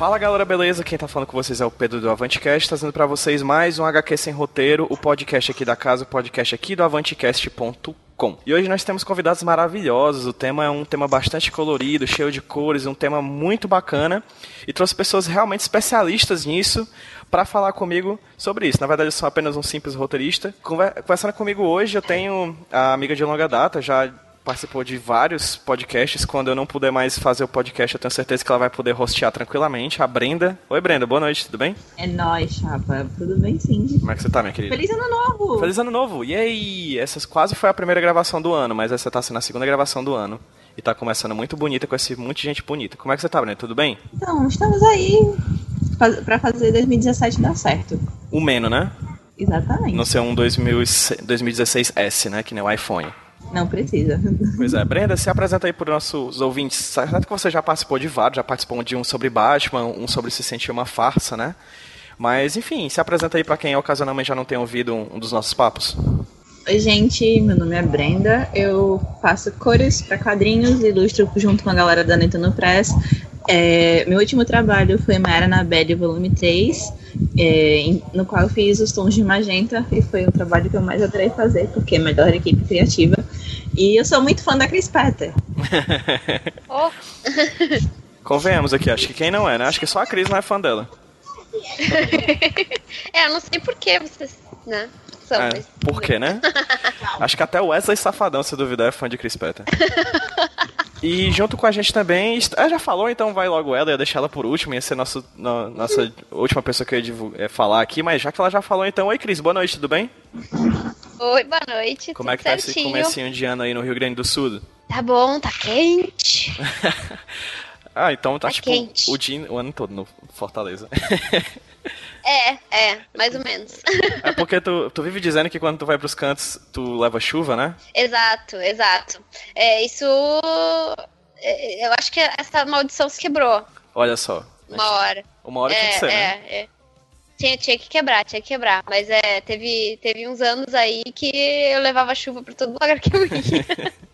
Fala galera, beleza? Quem tá falando com vocês é o Pedro do Avantcast, trazendo para vocês mais um HQ sem roteiro, o podcast aqui da casa, o podcast aqui do Avantcast.com. E hoje nós temos convidados maravilhosos, o tema é um tema bastante colorido, cheio de cores, um tema muito bacana, e trouxe pessoas realmente especialistas nisso para falar comigo sobre isso. Na verdade, eu sou apenas um simples roteirista. Conversando comigo hoje, eu tenho a amiga de longa data, já participou de vários podcasts. Quando eu não puder mais fazer o podcast, eu tenho certeza que ela vai poder hostear tranquilamente. A Brenda. Oi, Brenda, boa noite, tudo bem? É nóis, chapa. Tudo bem, sim. Como é que você tá, minha querida? Feliz ano novo! Feliz ano novo! E aí? Essa quase foi a primeira gravação do ano, mas essa tá sendo a segunda gravação do ano. E tá começando muito bonita com esse monte de gente bonita. Como é que você tá, Brenda? Tudo bem? Então, estamos aí para fazer 2017 dar certo. O menos, né? Exatamente. Não ser um 2016S, né? Que nem o iPhone. Não precisa. Pois é, Brenda, se apresenta aí para os nossos ouvintes. Certo que você já participou de vários, já participou de um sobre Batman, um sobre se sentir uma farsa, né? Mas, enfim, se apresenta aí para quem ocasionalmente já não tem ouvido um, um dos nossos papos. Oi, gente, meu nome é Brenda, eu faço cores para quadrinhos, ilustro junto com a galera da Netuno Press. É, meu último trabalho foi Maera na Belle, volume 3, é, no qual eu fiz os tons de magenta, e foi o trabalho que eu mais adorei fazer, porque é a melhor equipe criativa. E eu sou muito fã da Chris Petter. oh. Convenhamos aqui, acho que quem não é, né? Acho que só a Cris não é fã dela. é, eu não sei por que vocês, né? São, é, Por quê, né? acho que até o Wesley Safadão, se duvidar, é fã de Chris Petter. E junto com a gente também. Ela já falou, então vai logo ela, ia deixar ela por último, ia ser nosso, no, nossa última pessoa que eu ia falar aqui, mas já que ela já falou, então, oi Cris, boa noite, tudo bem? Oi, boa noite. Como é que certinho. tá esse comecinho de ano aí no Rio Grande do Sul? Tá bom, tá quente. ah, então tá, tá tipo quente. O, dia, o ano todo no Fortaleza. É, é, mais ou menos. É porque tu, tu vive dizendo que quando tu vai pros cantos, tu leva chuva, né? Exato, exato. É, isso. É, eu acho que essa maldição se quebrou. Olha só. Uma hora. Uma hora é, tem que ser, é, né? É. Tinha, tinha que quebrar, tinha que quebrar. Mas é, teve, teve uns anos aí que eu levava chuva pra todo lugar que eu ia.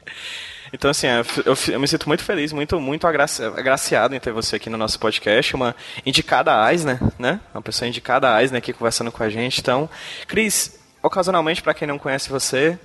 Então, assim, eu, eu, me sinto muito feliz, muito, muito agraci agraciado em ter você aqui no nosso podcast, uma indicada a Eisner, né? Uma pessoa indicada a Eisner aqui conversando com a gente. Então, Cris, ocasionalmente, para quem não conhece você,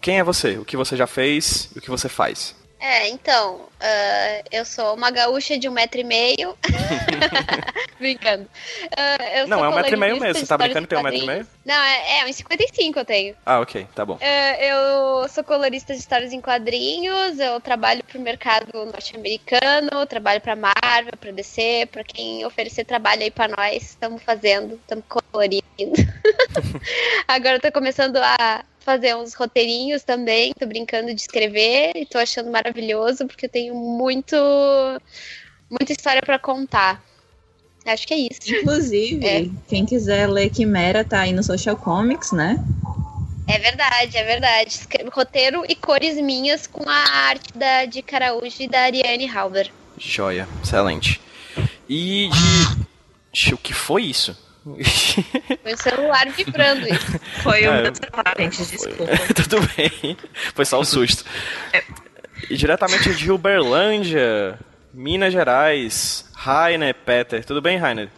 quem é você? O que você já fez? O que você faz? É, então, uh, eu sou uma gaúcha de um metro e meio. brincando. Uh, não, é um metro e meio mesmo. Você tá brincando que tem um metro e meio? Não, é, é 1,55 eu tenho. Ah, ok, tá bom. Uh, eu sou colorista de histórias em quadrinhos, eu trabalho pro mercado norte-americano, trabalho pra Marvel, pra DC, pra quem oferecer trabalho aí pra nós, estamos fazendo, estamos colorindo. Agora eu tô começando a fazer uns roteirinhos também, tô brincando de escrever e tô achando maravilhoso porque eu tenho muito muita história para contar. Acho que é isso. Inclusive, é. quem quiser ler Quimera tá aí no Social Comics, né? É verdade, é verdade. Roteiro e cores minhas com a arte da de Caraújo e da Ariane Halber. Joia, excelente. E de... O que foi isso? Foi o celular vibrando isso. Foi o é, meu celular, gente, desculpa. Tudo bem. Foi só um susto. É. E diretamente de Uberlândia, Minas Gerais, Rainer Peter. Tudo bem, Rainer?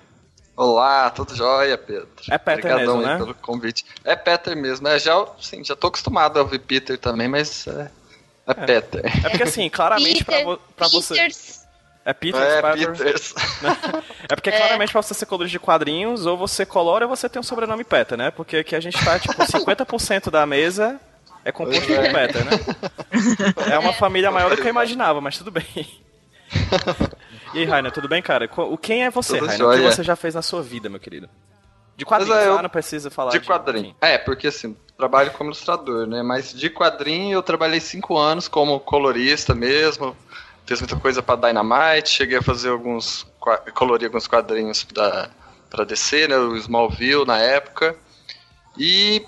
Olá, tudo jóia, Pedro. É Peter Obrigadão mesmo, né? pelo convite. É Peter mesmo. É, já, sim, já tô acostumado a ouvir Peter também, mas é, é, é. Peter. É porque assim, claramente pra, vo você... É Peter É, Spider. Peters. É porque claramente pra você ser colorista de quadrinhos, ou você colore ou você tem um sobrenome Peter, né? Porque aqui a gente tá, tipo, 50% da mesa é composto por Peter, né? É uma família maior do que eu imaginava, mas tudo bem. E aí, Rainer, tudo bem, cara? O quem é você, Tudo Rainer? O que você já fez na sua vida, meu querido? De quadrinhos, é, eu- ah, não precisa falar De quadrinho. É, porque assim, trabalho como ilustrador, né? Mas de quadrinho eu trabalhei cinco anos como colorista mesmo. Fiz muita coisa pra Dynamite, cheguei a fazer alguns. colorir alguns quadrinhos da, pra DC, né? O Smallville na época. E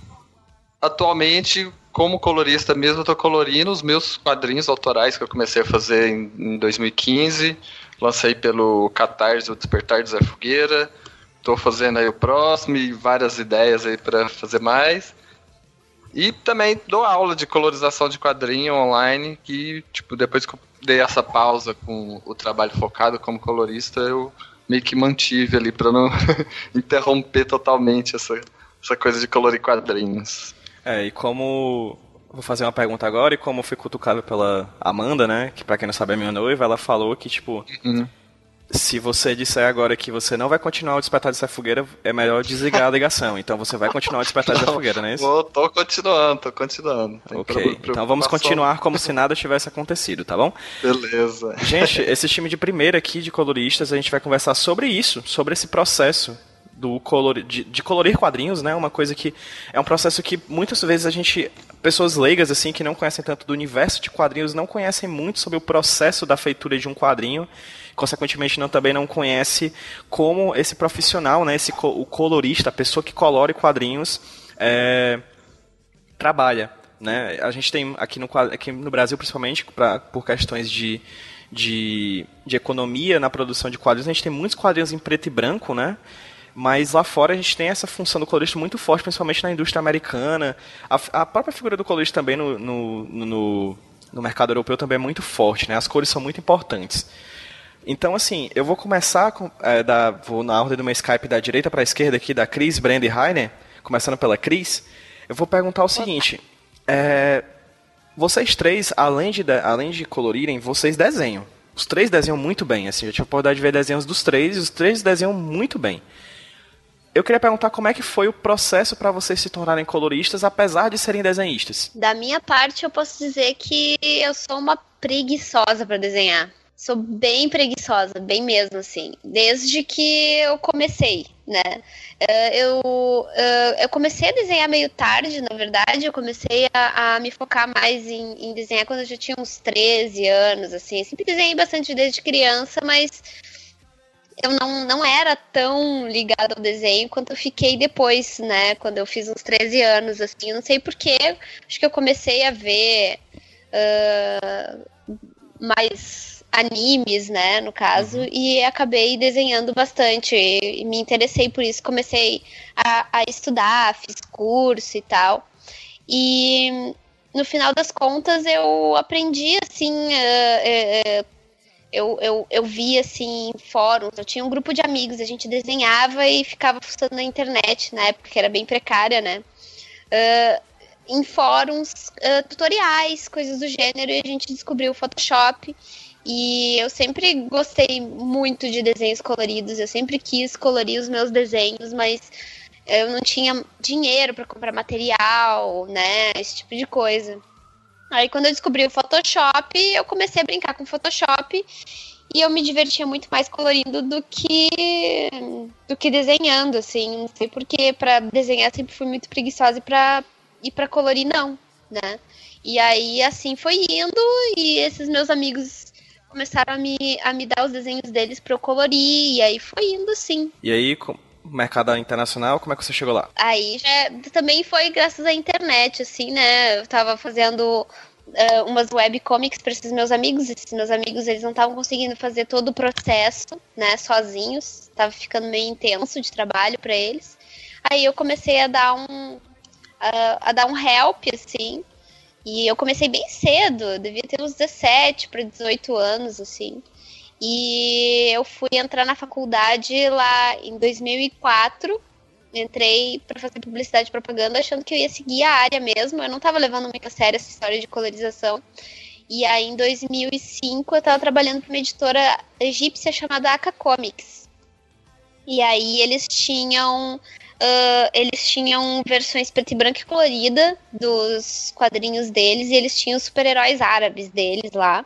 atualmente, como colorista mesmo, eu tô colorindo os meus quadrinhos autorais que eu comecei a fazer em, em 2015. Lancei pelo Catarse o Despertar do Zé Fogueira. Tô fazendo aí o próximo e várias ideias aí para fazer mais. E também dou aula de colorização de quadrinho online, que, tipo, depois que eu dei essa pausa com o trabalho focado como colorista, eu meio que mantive ali para não interromper totalmente essa, essa coisa de colorir quadrinhos. É, e como. Vou fazer uma pergunta agora, e como fui cutucado pela Amanda, né? Que pra quem não sabe é minha noiva, ela falou que, tipo. Uhum. Se você disser agora que você não vai continuar o despertar dessa fogueira, é melhor desligar a ligação. Então você vai continuar o despertar dessa fogueira, não é isso? Vou, tô continuando, tô continuando. Tem Ok, então vamos continuar como se nada tivesse acontecido, tá bom? Beleza. Gente, esse time de primeira aqui de coloristas, a gente vai conversar sobre isso, sobre esse processo do de, de colorir quadrinhos, né? Uma coisa que é um processo que muitas vezes a gente, pessoas leigas assim que não conhecem tanto do universo de quadrinhos, não conhecem muito sobre o processo da feitura de um quadrinho. Consequentemente, não também não conhece como esse profissional, né? Esse o colorista, a pessoa que colore quadrinhos, é, trabalha. Né? A gente tem aqui no, aqui no Brasil, principalmente, pra, por questões de, de, de economia na produção de quadrinhos, a gente tem muitos quadrinhos em preto e branco, né? Mas lá fora a gente tem essa função do colorista muito forte, principalmente na indústria americana. A, a própria figura do colorista também no, no, no, no mercado europeu também é muito forte, né? As cores são muito importantes. Então, assim, eu vou começar com, é, da, vou na ordem do meu Skype da direita para a esquerda aqui, da Cris, Brenda e Rainer, começando pela Cris. Eu vou perguntar o seguinte: é, vocês três, além de, de- além de colorirem, vocês desenham. Os três desenham muito bem, assim, eu tive a oportunidade de ver desenhos dos três e os três desenham muito bem. Eu queria perguntar como é que foi o processo para vocês se tornarem coloristas, apesar de serem desenhistas. Da minha parte, eu posso dizer que eu sou uma preguiçosa pra desenhar. Sou bem preguiçosa, bem mesmo, assim. Desde que eu comecei, né? Eh, Eu, eh, eu comecei a desenhar meio tarde, na verdade. Eu comecei a, a me focar mais em, em desenhar quando eu já tinha uns 13 anos, assim. Eu sempre desenhei bastante desde criança, mas eu não, não era tão ligada ao desenho quanto eu fiquei depois, né? Quando eu fiz uns 13 anos, assim. Eu não sei porquê. Acho que eu comecei a ver ah, mais animes, né? No caso, e acabei desenhando bastante. E, me interessei por isso. Comecei a, a estudar, fiz curso e tal. E no final das contas eu aprendi assim. eh, eh, eu, eu, eu vi assim fóruns, eu tinha um grupo de amigos, a gente desenhava e ficava fuçando na internet, na época que era bem precária, né? Ah, em fóruns, ah, tutoriais, coisas do gênero, e a gente descobriu o Photoshop. E eu sempre gostei muito de desenhos coloridos, eu sempre quis colorir os meus desenhos, mas eu não tinha dinheiro para comprar material, né? Esse tipo de coisa. Aí quando eu descobri o Photoshop, eu comecei a brincar com o Photoshop e eu me divertia muito mais colorindo do que do que desenhando, assim. Não sei porque para desenhar sempre fui muito preguiçosa e para e para colorir não, né? E aí assim foi indo e esses meus amigos começaram a me, a me dar os desenhos deles para eu colorir e aí foi indo sim. E aí, mercado internacional, como é que você chegou lá? Aí já também foi graças à internet, assim, né? Eu tava fazendo eh, umas webcomics para esses meus amigos. Esses meus amigos, eles não estavam conseguindo fazer todo o processo, né, sozinhos. Tava ficando meio intenso de trabalho para eles. Aí eu comecei a dar um a, dar um help, assim. E eu comecei bem cedo, devia ter uns 17 para 18 anos, assim. E eu fui entrar na faculdade lá em 2004 entrei para fazer publicidade e propaganda achando que eu ia seguir a área mesmo. Eu não tava levando muito a sério essa história de colorização. E aí, em 2005, eu estava trabalhando para uma editora egípcia chamada Aka Comics. E aí, eles tinham. Uh, eles tinham versões preto e branco e colorida dos quadrinhos deles, e eles tinham super-heróis árabes deles lá.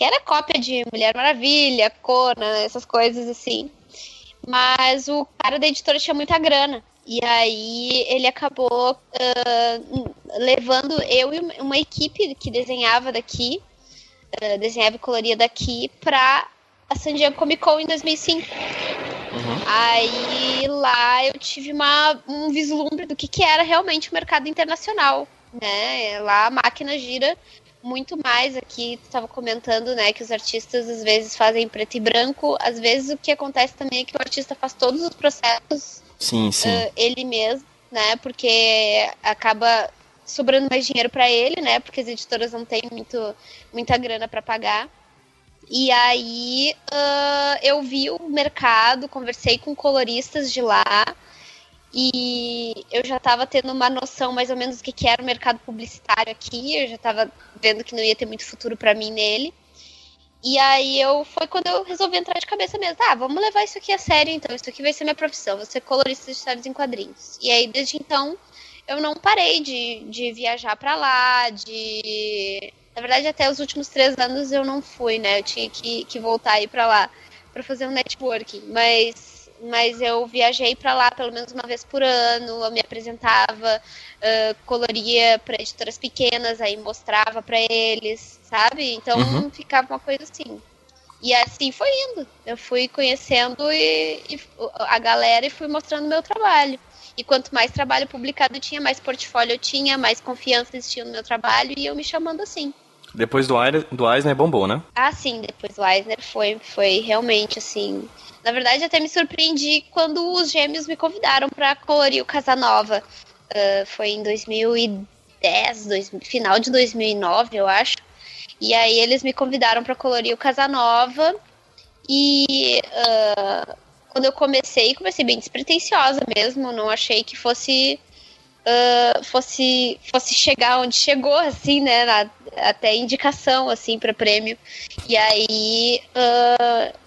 Que era cópia de Mulher Maravilha, Conan, essas coisas assim. Mas o cara da editora tinha muita grana. E aí ele acabou uh, levando eu e uma equipe que desenhava daqui, uh, desenhava e coloria daqui, pra a San Diego Comic Con em 2005. Uhum. Aí lá eu tive uma, um vislumbre do que, que era realmente o mercado internacional. Né? Lá a máquina gira muito mais aqui, tu estava comentando, né, que os artistas às vezes fazem preto e branco, às vezes o que acontece também é que o artista faz todos os processos sim, sim. Uh, ele mesmo, né, porque acaba sobrando mais dinheiro para ele, né, porque as editoras não têm muito, muita grana para pagar. E aí uh, eu vi o mercado, conversei com coloristas de lá, e eu já estava tendo uma noção mais ou menos do que, que era o mercado publicitário aqui, eu já estava vendo que não ia ter muito futuro para mim nele. E aí eu foi quando eu resolvi entrar de cabeça mesmo. Ah, vamos levar isso aqui a sério então. Isso aqui vai ser minha profissão, vou ser colorista de histórias em quadrinhos. E aí desde então eu não parei de, de viajar para lá, de. Na verdade, até os últimos três anos eu não fui, né? Eu tinha que, que voltar aí para lá para fazer um networking. Mas mas eu viajei para lá pelo menos uma vez por ano, eu me apresentava, uh, coloria para editoras pequenas, aí mostrava para eles, sabe? Então uhum. ficava uma coisa assim. E assim foi indo. Eu fui conhecendo e, e a galera e fui mostrando meu trabalho. E quanto mais trabalho publicado eu tinha, mais portfólio eu tinha, mais confiança existia no meu trabalho e eu me chamando assim. Depois do, do Eisner bombou, né? Ah, sim, depois do Eisner foi, foi realmente assim na verdade, até me surpreendi quando os gêmeos me convidaram para colorir o Casanova. Uh, foi em 2010, dois, final de 2009, eu acho. E aí eles me convidaram para colorir o Casanova. E uh, quando eu comecei, comecei bem despretensiosa mesmo. Não achei que fosse uh, fosse fosse chegar onde chegou, assim, né? Na, até indicação, assim, para prêmio. E aí uh,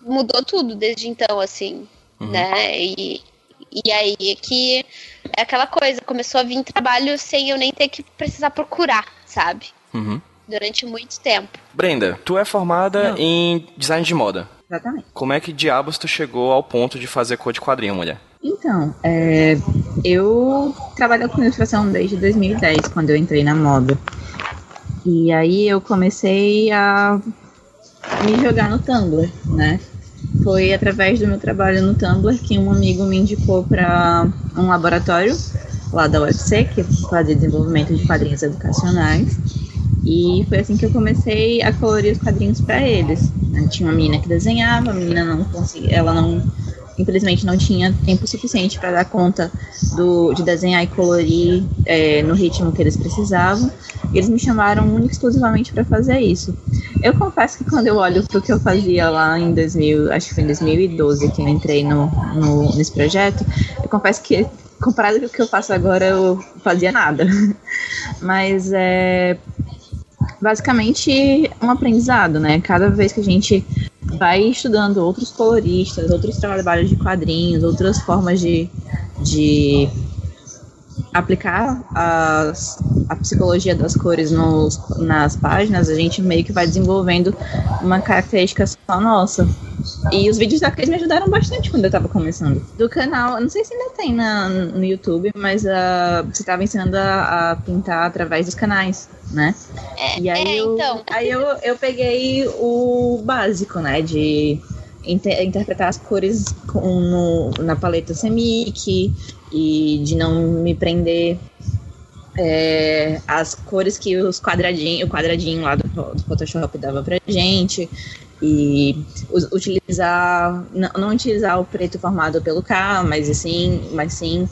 mudou tudo desde então, assim, uhum. né? E, e aí é que é aquela coisa, começou a vir trabalho sem eu nem ter que precisar procurar, sabe? Uhum. Durante muito tempo. Brenda, tu é formada Não. em design de moda. Exatamente. Como é que diabos tu chegou ao ponto de fazer cor de quadrinho, mulher? Então, é, eu trabalho com ilustração desde 2010, quando eu entrei na moda. E aí eu comecei a me jogar no Tumblr, né? Foi através do meu trabalho no Tumblr que um amigo me indicou para um laboratório lá da UFC, que fazia desenvolvimento de quadrinhos educacionais. E foi assim que eu comecei a colorir os quadrinhos para eles. Tinha uma menina que desenhava, a menina não conseguia, ela não infelizmente não tinha tempo suficiente para dar conta do, de desenhar e colorir é, no ritmo que eles precisavam. E eles me chamaram única exclusivamente para fazer isso. Eu confesso que quando eu olho para o que eu fazia lá em 2000, acho que foi em 2012 que eu entrei no, no, nesse projeto, eu confesso que comparado com o que eu faço agora, eu fazia nada. Mas é basicamente um aprendizado, né? Cada vez que a gente vai estudando outros coloristas, outros trabalhos de quadrinhos, outras formas de, de aplicar as, a psicologia das cores nos, nas páginas, a gente meio que vai desenvolvendo uma característica só nossa. E os vídeos da Cris me ajudaram bastante quando eu tava começando. Do canal, não sei se ainda tem na, no YouTube, mas uh, você tava ensinando a, a, pintar através dos canais, né? É, e aí, é, eu, então. aí eu, eu peguei o básico, né? De inter, interpretar as cores com, no, na paleta Semic e de não me prender é, as cores que os quadradinhos, o quadradinho lá do, do Photoshop dava pra gente e utilizar não, não, utilizar o preto formado pelo K, mas sim, mas sim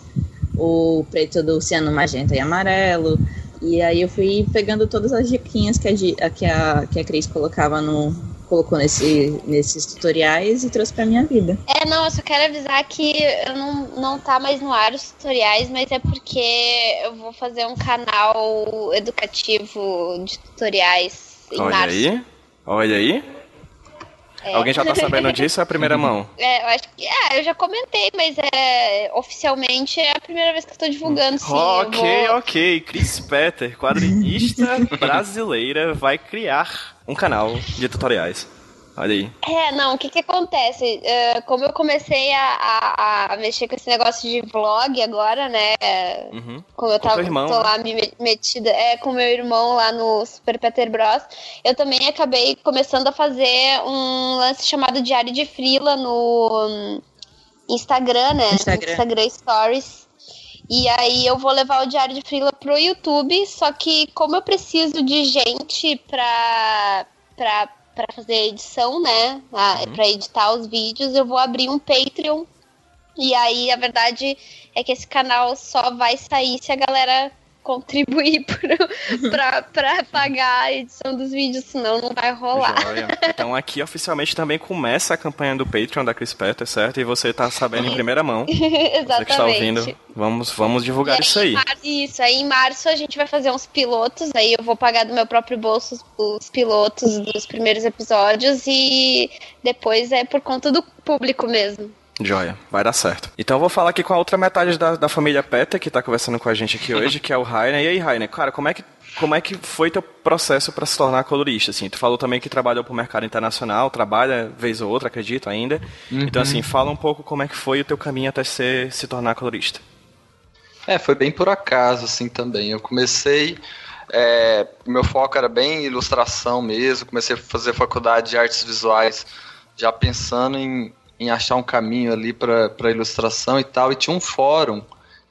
o preto do ciano magenta e amarelo. E aí eu fui pegando todas as diquinhas que a, que a, que a Cris colocava no, colocou nesse, nesses tutoriais e trouxe pra minha vida. É, não, eu só quero avisar que eu não, não tá mais no ar os tutoriais, mas é porque eu vou fazer um canal educativo de tutoriais em Olha março. aí. Olha aí. É. Alguém já tá sabendo disso? É a primeira mão. É, eu acho que. É, eu já comentei, mas é oficialmente é a primeira vez que eu tô divulgando, sim. ok, vou- ok. Chris Petter, quadrinista brasileira, vai criar um canal de tutoriais. Olha aí. É, não, o que que acontece? É, como eu comecei a, a- a mexer com esse negócio de vlog agora, né? Uhum. Como eu Com tava irmão, tô né? lá me me- metida é, com meu irmão lá no Super Peter Bros, eu também acabei começando a fazer um lance chamado Diário de Frila no hum, Instagram, né? Instagram. Instagram Stories. E aí eu vou levar o Diário de Frila pro YouTube, só que como eu preciso de gente pra, pra, pra fazer a edição, né? A, Uhum. Pra editar os vídeos, eu vou abrir um Patreon. E aí a verdade é que esse canal só vai sair se a galera contribuir pra, pra pagar a edição dos vídeos, senão não vai rolar. Joia. Então aqui oficialmente também começa a campanha do Patreon da Chris Petter, certo? E você tá sabendo em primeira mão. Você Exatamente. que está ouvindo, vamos, vamos divulgar E isso aí. Isso, aí em março a gente vai fazer uns pilotos, aí eu vou pagar do meu próprio bolso os pilotos dos primeiros episódios e depois é por conta do público mesmo. Joia, vai dar certo. Então eu vou falar aqui com a outra metade da, da família Petter, que tá conversando com a gente aqui hoje, que é o Rainer. E aí, Rainer, cara, como é que, como é que foi teu processo para se tornar colorista? Assim, tu falou também que trabalhou pro mercado internacional, trabalha vez ou outra, acredito ainda. Então, assim, fala um pouco como é que foi o teu caminho até ser, se tornar colorista. É, foi bem por acaso, assim, também. Eu comecei. é, meu foco era bem ilustração mesmo. Comecei a fazer faculdade de artes visuais já pensando em, em achar um caminho ali para ilustração e tal. E tinha um fórum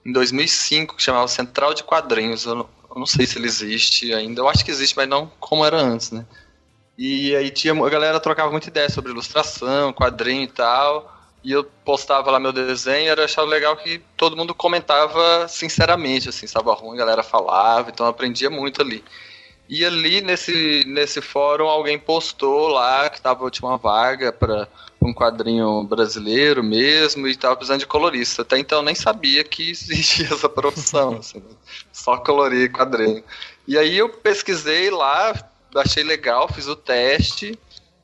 em 2005 que chamava Central de Quadrinhos. Eu não, eu não sei se ele existe ainda. Eu acho que existe, mas não como era antes, né? E aí tinha, a galera trocava muita ideia sobre ilustração, quadrinho e tal. E eu postava lá meu desenho e era achava legal que todo mundo comentava sinceramente, assim, estava ruim, a galera falava, então eu aprendia muito ali. E ali nesse, nesse fórum alguém postou lá que tava tinha uma vaga para um quadrinho brasileiro mesmo e tava precisando de colorista. Até então nem sabia que existia essa profissão, assim, só colorir quadrinho. E aí eu pesquisei lá, achei legal, fiz o teste,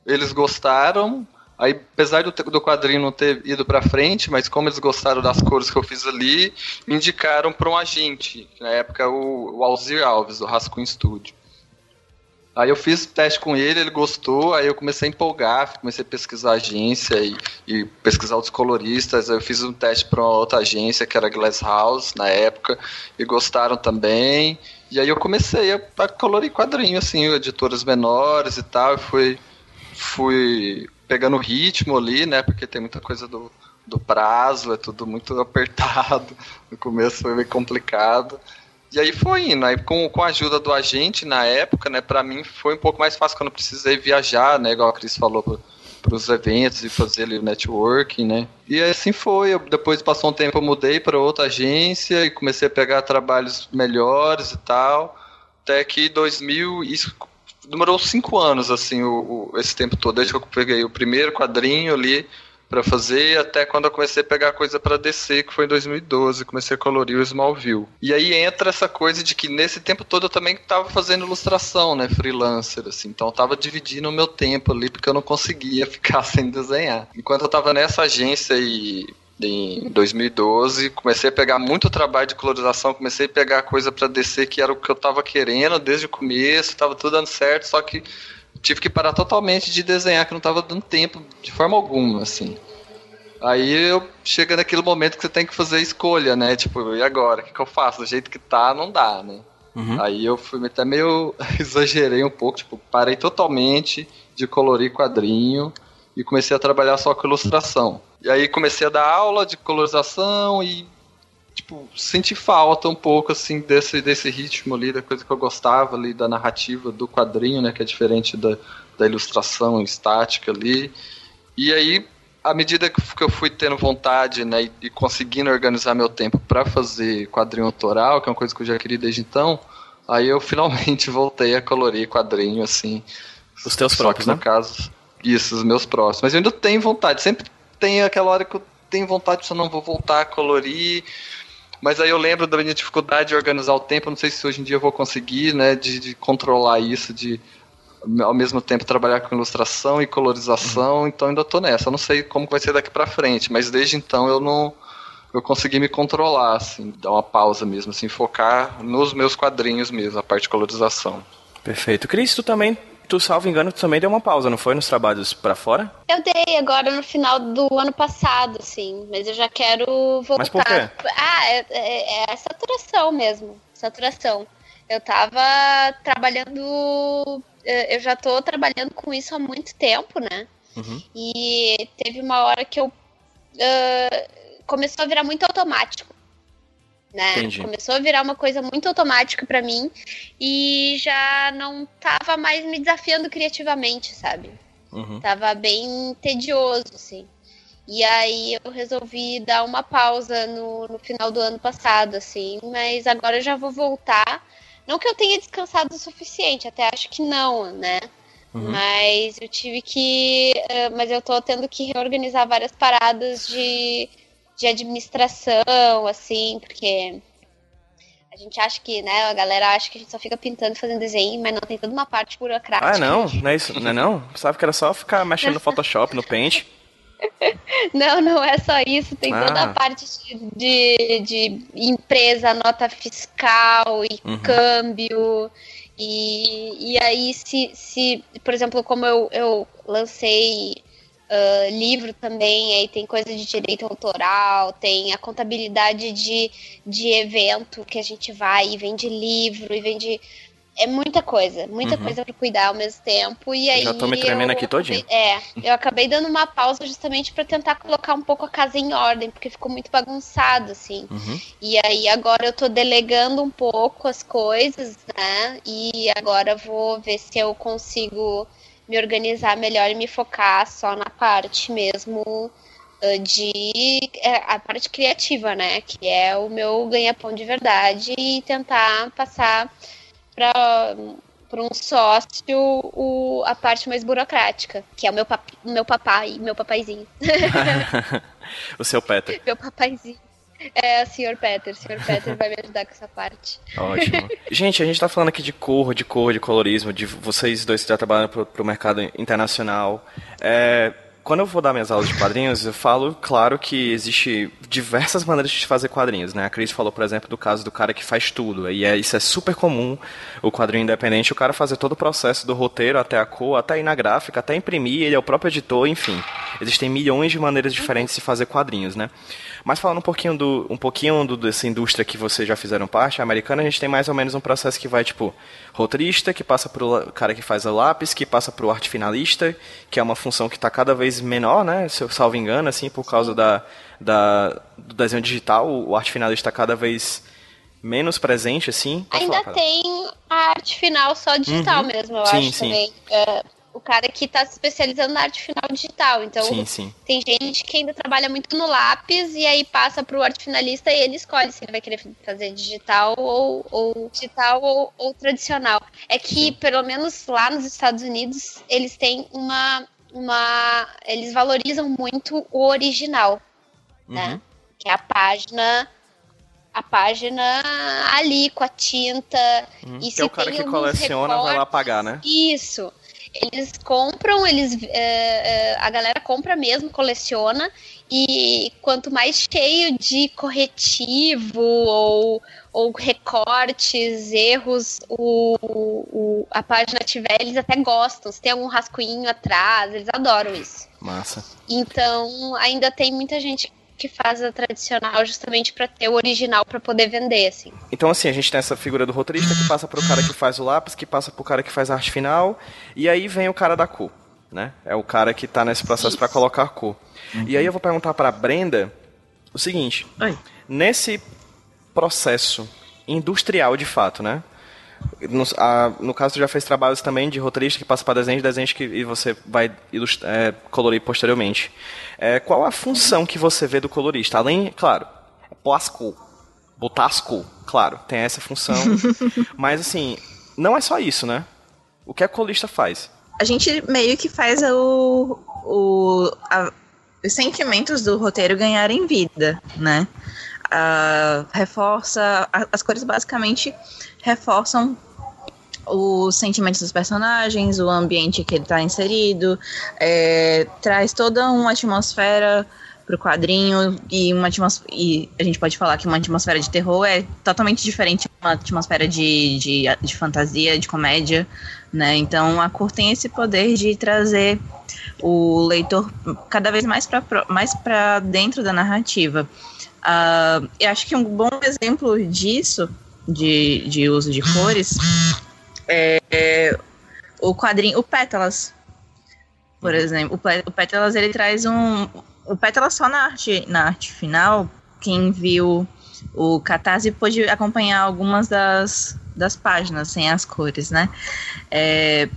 eles gostaram. Aí, apesar do, do quadrinho não ter ido pra frente, mas como eles gostaram das cores que eu fiz ali, me indicaram para um agente, na época o, o Alzir Alves, do Rascunho Studio. Aí eu fiz teste com ele, ele gostou, aí eu comecei a empolgar, comecei a pesquisar agência e, e pesquisar outros coloristas. Aí eu fiz um teste para uma outra agência, que era Glass House, na época, e gostaram também. E aí eu comecei a, a colorir quadrinho, assim, editoras menores e tal, e fui, fui pegando ritmo ali, né, porque tem muita coisa do, do prazo, é tudo muito apertado, no começo foi meio complicado. E aí foi indo, aí com, com a ajuda do agente na época, né, pra mim foi um pouco mais fácil quando eu precisei viajar, né, igual a Cris falou, para os eventos e fazer ali o networking, né. E assim foi, eu, depois passou um tempo eu mudei para outra agência e comecei a pegar trabalhos melhores e tal, até que 2000, isso demorou cinco anos, assim, o, o, esse tempo todo, desde que eu peguei o primeiro quadrinho ali para fazer, até quando eu comecei a pegar coisa para descer, que foi em 2012, comecei a colorir o Smallville. E aí entra essa coisa de que nesse tempo todo eu também estava fazendo ilustração, né, freelancer, assim, então eu tava dividindo o meu tempo ali, porque eu não conseguia ficar sem desenhar. Enquanto eu tava nessa agência e em 2012, comecei a pegar muito trabalho de colorização, comecei a pegar coisa para descer que era o que eu tava querendo desde o começo, tava tudo dando certo, só que tive que parar totalmente de desenhar, que não tava dando tempo de forma alguma, assim. Aí eu chega naquele momento que você tem que fazer a escolha, né? Tipo, e agora? O que, que eu faço? Do jeito que tá, não dá, né? Uhum. Aí eu fui até meio exagerei um pouco, tipo, parei totalmente de colorir quadrinho e comecei a trabalhar só com ilustração. E aí comecei a dar aula de colorização e tipo, senti falta um pouco assim desse desse ritmo ali, da coisa que eu gostava ali da narrativa do quadrinho, né, que é diferente da, da ilustração estática ali. E aí à medida que eu fui tendo vontade né, e, e conseguindo organizar meu tempo para fazer quadrinho autoral, que é uma coisa que eu já queria desde então, aí eu finalmente voltei a colorir quadrinho assim. Os teus próprios, que no né? caso. Isso, os meus próximos. Mas eu ainda tenho vontade. Sempre tem aquela hora que eu tenho vontade, só não vou voltar a colorir. Mas aí eu lembro da minha dificuldade de organizar o tempo. Não sei se hoje em dia eu vou conseguir, né? De, de controlar isso, de ao mesmo tempo trabalhar com ilustração e colorização. Uhum. Então ainda estou nessa. Eu não sei como vai ser daqui para frente, mas desde então eu não eu consegui me controlar, assim, dar uma pausa mesmo, assim, focar nos meus quadrinhos mesmo, a parte de colorização. Perfeito. Cris, tu também tu, salvo engano, tu também deu uma pausa, não foi? Nos trabalhos para fora? Eu dei agora no final do ano passado, sim. Mas eu já quero voltar. Mas por quê? Ah, é, é, é saturação mesmo. Saturação. Eu tava trabalhando. Eu já tô trabalhando com isso há muito tempo, né? Uhum. E teve uma hora que eu. Uh, começou a virar muito automático né? Entendi. Começou a virar uma coisa muito automática para mim e já não tava mais me desafiando criativamente, sabe? Uhum. Tava bem tedioso, assim. E aí eu resolvi dar uma pausa no, no final do ano passado, assim, mas agora eu já vou voltar. Não que eu tenha descansado o suficiente, até acho que não, né? Uhum. Mas eu tive que. Uh, mas eu tô tendo que reorganizar várias paradas de de administração, assim, porque a gente acha que, né, a galera acha que a gente só fica pintando, fazendo desenho, mas não tem toda uma parte burocrática. Ah, não, não é isso, não é não? Sabe que era só ficar mexendo no Photoshop, no Paint? Não, não é só isso, tem ah. toda a parte de, de empresa, nota fiscal e uhum. câmbio. E, e aí, se, se, por exemplo, como eu, eu lancei uh, livro também, aí tem coisa de direito autoral, tem a contabilidade de, de evento que a gente vai e vende livro e vende. É muita coisa, muita uhum. coisa para cuidar ao mesmo tempo. E aí Já tô me tremendo aqui todinho. É, eu acabei dando uma pausa justamente para tentar colocar um pouco a casa em ordem, porque ficou muito bagunçado, assim. Uhum. E aí agora eu tô delegando um pouco as coisas, né? E agora vou ver se eu consigo me organizar melhor e me focar só na parte mesmo de é, a parte criativa, né? Que é o meu ganha-pão de verdade e tentar passar para para um sócio o, a parte mais burocrática, que é o meu, pap, meu papai, meu papaizinho. o seu Peter. Meu papaizinho. É, o. Peter. O. Peter vai me ajudar com essa parte. Ótimo. Gente, a gente tá falando aqui de cor, de cor, de colorismo, de vocês dois que já trabalham pro, pro mercado internacional. É, quando eu vou dar minhas aulas de quadrinhos, eu falo, claro, que existe diversas maneiras de fazer quadrinhos, né? A Cris falou, por exemplo, do caso do cara que faz tudo. E é, isso é super comum, o quadrinho independente, o cara fazer todo o processo do roteiro até a cor, até ir na gráfica, até imprimir, ele é o próprio editor, enfim. Existem milhões de maneiras diferentes de fazer quadrinhos, né? Mas falando um pouquinho do um pouquinho do, dessa indústria que vocês já fizeram parte, a americana, a gente tem mais ou menos um processo que vai tipo roteirista, que passa pro cara que faz o lápis, que passa pro arte finalista, que é uma função que está cada vez menor, né? Se eu salvo engano, assim, por causa da, da do desenho digital, o arte finalista está cada vez menos presente, assim. Ainda falar, tem a arte final só digital uhum. mesmo, eu sim, acho sim. também. É, o cara que está se especializando na arte final digital. Então, sim, sim. tem gente que ainda trabalha muito no lápis e aí passa para o arte finalista e ele escolhe se ele vai querer fazer digital ou, ou digital ou, ou, tradicional. É que, sim. pelo menos lá nos Estados Unidos, eles têm uma. uma eles valorizam muito o original, né? uhum. né? Que é a página a página ali com a tinta. Hum, e que é o cara que coleciona recortes, vai lá pagar, né? Isso. Eles compram, eles é, é, a galera compra mesmo, coleciona e quanto mais cheio de corretivo ou, ou recortes, erros o, o, a página tiver, eles até gostam. Se tem algum rascunho atrás, eles adoram isso. Massa. Então, ainda tem muita gente que faz a tradicional justamente para ter o original para poder vender, assim. Então, assim, a gente tem essa figura do roteirista que passa pro cara que faz o lápis, que passa pro cara que faz a arte final, e aí vem o cara da cor, né? É o cara que tá nesse processo para colocar cor. Uhum. E aí eu vou perguntar para Brenda o seguinte: Ai. nesse processo industrial de fato, né? No, a, no caso, tu já fez trabalhos também de roteirista que passa para desenhos, desenhos que e você vai é, colorir posteriormente. É, qual a função que você vê do colorista? Além, claro, pôr as cor, botar as cor, claro, tem essa função. mas assim, não é só isso, né? O que a colorista faz? a gente meio que faz o, o, a, os sentimentos do roteiro ganharem vida, né? Uh, reforça. As cores basicamente reforçam os sentimentos dos personagens, o ambiente que ele está inserido, é, traz toda uma atmosfera pro quadrinho e uma e a gente pode falar que uma atmosfera de terror é totalmente diferente de uma atmosfera de, de, de fantasia, de comédia, né? Então a cor tem esse poder de trazer o leitor cada vez mais para mais para dentro da narrativa. Uh, eu acho que um bom exemplo disso, de, de uso de cores, é, é o quadrinho, o Pétalas, por exemplo. O, o Pétalas ele traz um, o Pétalas só na arte, na arte final, quem viu o Catarse pôde acompanhar algumas das, das páginas sem as cores, né? É,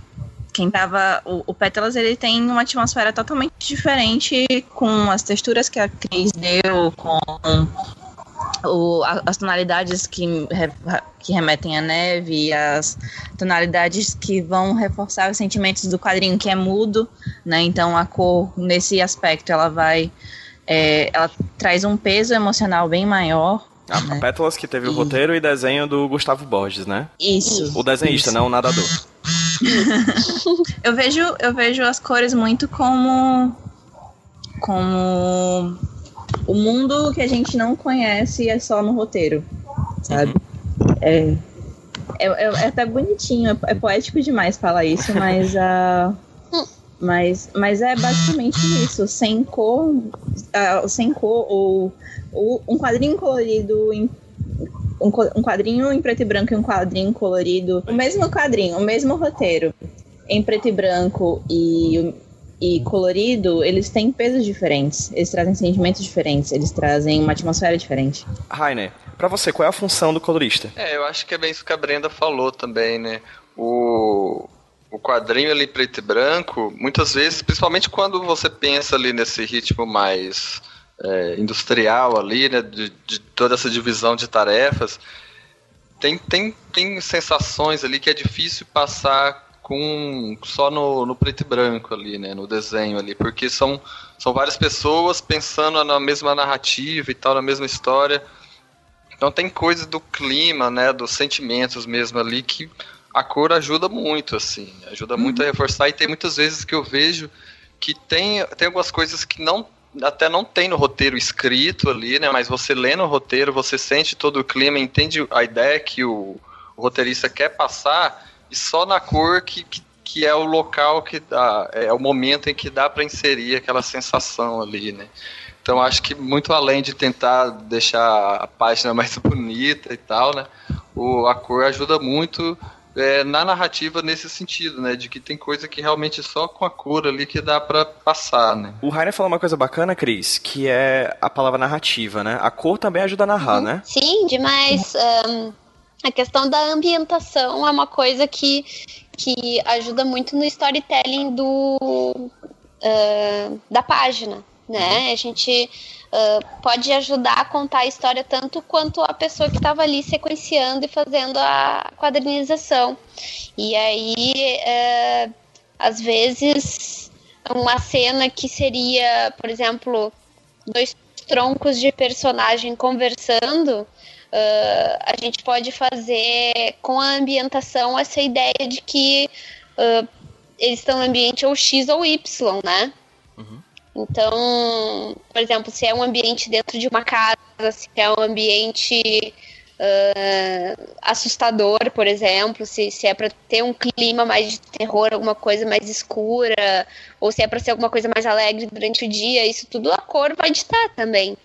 quem tava. O, o Pétalas ele tem uma atmosfera totalmente diferente com as texturas que a Cris deu, com o, as tonalidades que, que remetem à neve, as tonalidades que vão reforçar os sentimentos do quadrinho que é mudo, né? Então a cor nesse aspecto ela vai, é, ela traz um peso emocional bem maior. A, né? Pétalas que teve e... o roteiro e desenho do Gustavo Borges, né? Isso. O desenhista, isso. não o nadador. eu vejo, eu vejo as cores muito como como o mundo que a gente não conhece é só no roteiro, sabe? É, é, é, é até bonitinho, é, é, poético demais falar isso, mas uh, mas, mas é basicamente isso, sem cor, uh, sem cor ou, ou um quadrinho colorido em um, um quadrinho em preto e branco e um quadrinho colorido, o mesmo quadrinho, o mesmo roteiro, em preto e branco e e colorido, eles têm pesos diferentes, eles trazem sentimentos diferentes, eles trazem uma atmosfera diferente. Rainer, para você, qual é a função do colorista? É, eu acho que é bem isso que a Brenda falou também, né? O, o quadrinho ali preto e branco, muitas vezes, principalmente quando você pensa ali nesse ritmo mais é, industrial ali, né, de, de toda essa divisão de tarefas, tem, tem, tem sensações ali que é difícil passar com só no, no, preto e branco ali, né, no desenho ali, porque são, são várias pessoas pensando na mesma narrativa e tal, na mesma história. Então tem coisas do clima, né, dos sentimentos mesmo ali que a cor ajuda muito, assim, ajuda muito a uhum. reforçar e tem muitas vezes que eu vejo que tem, tem algumas coisas que não até não tem no roteiro escrito ali, né, mas você lê no roteiro, você sente todo o clima, entende a ideia que o, o roteirista quer passar e só na cor que, que, que, é o local que dá, é o momento em que dá para inserir aquela sensação ali, né? Então acho que muito além de tentar deixar a página mais bonita e tal, né? O, a cor ajuda muito é, na narrativa nesse sentido, né? De que tem coisa que realmente só com a cor ali que dá para passar, né? O Rainer falou uma coisa bacana, Cris, que é a palavra narrativa, né? A cor também ajuda a narrar, uhum. né? Sim, demais. Um, a questão da ambientação é uma coisa que, que ajuda muito no storytelling do, uh, da página, né? Uhum. A gente uh, pode ajudar a contar a história tanto quanto a pessoa que estava ali sequenciando e fazendo a quadrinização. E aí, uh, às vezes, uma cena que seria, por exemplo, dois troncos de personagem conversando uh, a gente pode fazer com a ambientação essa ideia de que uh, eles estão no ambiente ou X ou Y, né? Uhum. Então, por exemplo, se é um ambiente dentro de uma casa, se é um ambiente uh, assustador, por exemplo, se, se é para ter um clima mais de terror, alguma coisa mais escura, ou se é para ser alguma coisa mais alegre durante o dia, isso tudo a cor vai ditar também.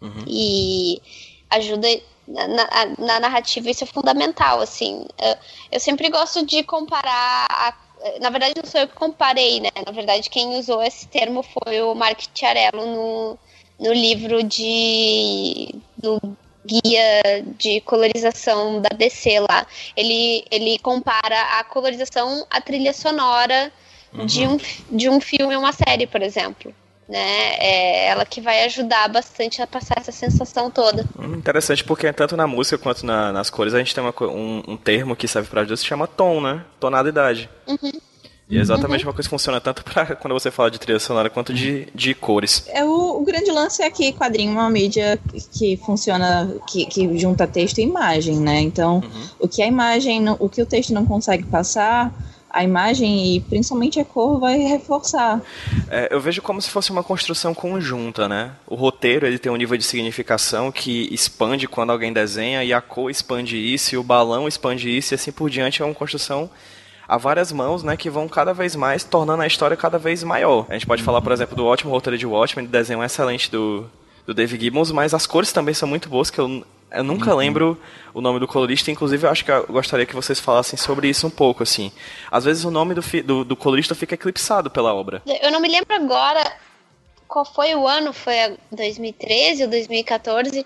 Uhum. E ajuda na, na, narrativa isso é fundamental, assim. Eu sempre gosto de comparar. A, na verdade, não sou eu que comparei, né? Na verdade, quem usou esse termo foi o Mark Tiarello no, no livro de. do guia de colorização da DC lá. Ele, ele compara a colorização à trilha sonora uhum. de, um, de um filme ou uma série, por exemplo né? É ela que vai ajudar bastante a passar essa sensação toda. Hum, interessante, porque tanto na música quanto na, nas cores a gente tem uma, um, um, termo que serve para isso, se chama tom, né? Tonalidade. Uhum. E é exatamente uhum. uma coisa que funciona tanto para quando você fala de trilha sonora quanto de, de cores. É o, o grande lance é que quadrinho é uma mídia que funciona, que, que junta texto e imagem, né? Então, uhum. o que a imagem, o que o texto não consegue passar, a imagem e principalmente a cor vai reforçar. É, eu vejo como se fosse uma construção conjunta, né? O roteiro ele tem um nível de significação que expande quando alguém desenha e a cor expande isso e o balão expande isso e assim por diante é uma construção a várias mãos, né, que vão cada vez mais tornando a história cada vez maior. A gente pode falar, por exemplo, do ótimo roteiro de Watchmen, do desenho excelente do, do Dave Gibbons, mas as cores também são muito boas, que eu, eu nunca uhum. lembro o nome do colorista, inclusive eu acho que eu gostaria que vocês falassem sobre isso um pouco, assim. Às vezes o nome do, do, do colorista fica eclipsado pela obra. Eu não me lembro agora qual foi o ano, foi 2013 ou 2014,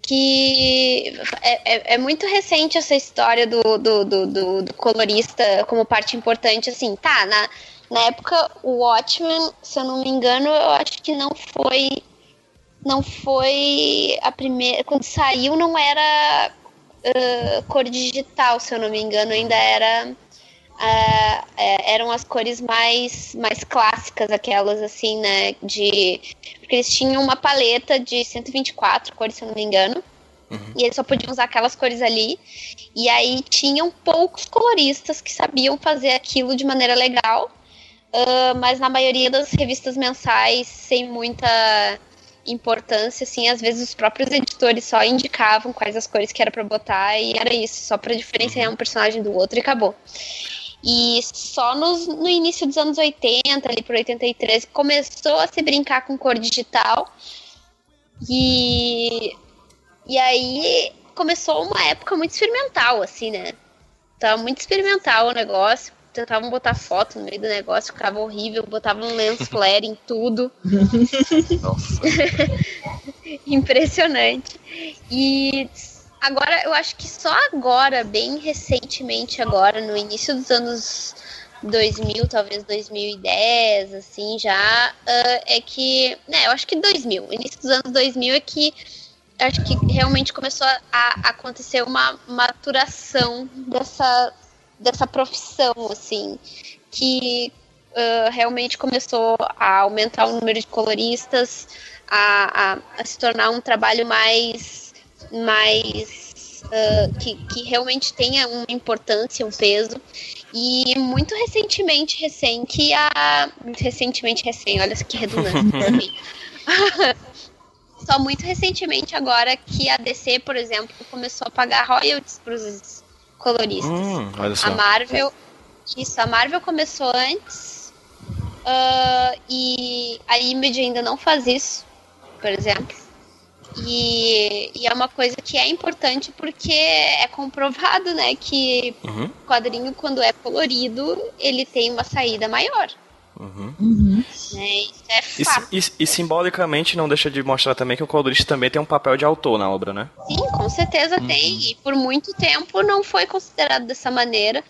que é, é, é, muito recente essa história do, do, do, do, colorista como parte importante, assim, tá, na, na época o Watchmen, se eu não me engano, eu acho que não foi não foi a primeira, quando saiu não era uh, cor digital, se eu não me engano, ainda era Uh, eram as cores mais, mais clássicas, aquelas assim, né? De. Porque eles tinham uma paleta de 124 cores, se eu não me engano. Uhum. E eles só podiam usar aquelas cores ali. E aí tinham poucos coloristas que sabiam fazer aquilo de maneira legal. Uh, mas na maioria das revistas mensais, sem muita importância, assim, às vezes os próprios editores só indicavam quais as cores que era para botar e era isso, só para diferenciar uhum. um personagem do outro e acabou. E só nos, no início dos anos 80, ali por 83, começou a se brincar com cor digital. E, e aí começou uma época muito experimental, assim, né? Tava muito experimental o negócio. Tentavam botar foto no meio do negócio, ficava horrível, botavam um lens flare em tudo. Nossa. Impressionante. E Agora, eu acho que só agora, bem recentemente agora, no início dos anos 2000, talvez 2010, assim, já, uh, é que, né, eu acho que 2000, início dos anos 2000 é que acho que realmente começou a, a acontecer uma maturação dessa, dessa profissão, assim, que uh, realmente começou a aumentar o número de coloristas, a, a, a se tornar um trabalho mais mais uh, que, que realmente tenha uma importância, um peso. E muito recentemente, recém, que a. Recentemente, recém, olha que redundante. Só muito recentemente agora que a DC, por exemplo, começou a pagar royalties para os coloristas. Hum, a Marvel. Isso, a Marvel começou antes. Uh, e a Image ainda não faz isso, por exemplo. E, e, é uma coisa que é importante porque é comprovado, né, que uhum. o quadrinho, quando é colorido, ele tem uma saída maior. Uhum. Uhum. Né, isso é fato. E, e, e, simbolicamente não deixa de mostrar também que o colorista também tem um papel de autor na obra, né? Sim, com certeza uhum. tem. E por muito tempo não foi considerado dessa maneira.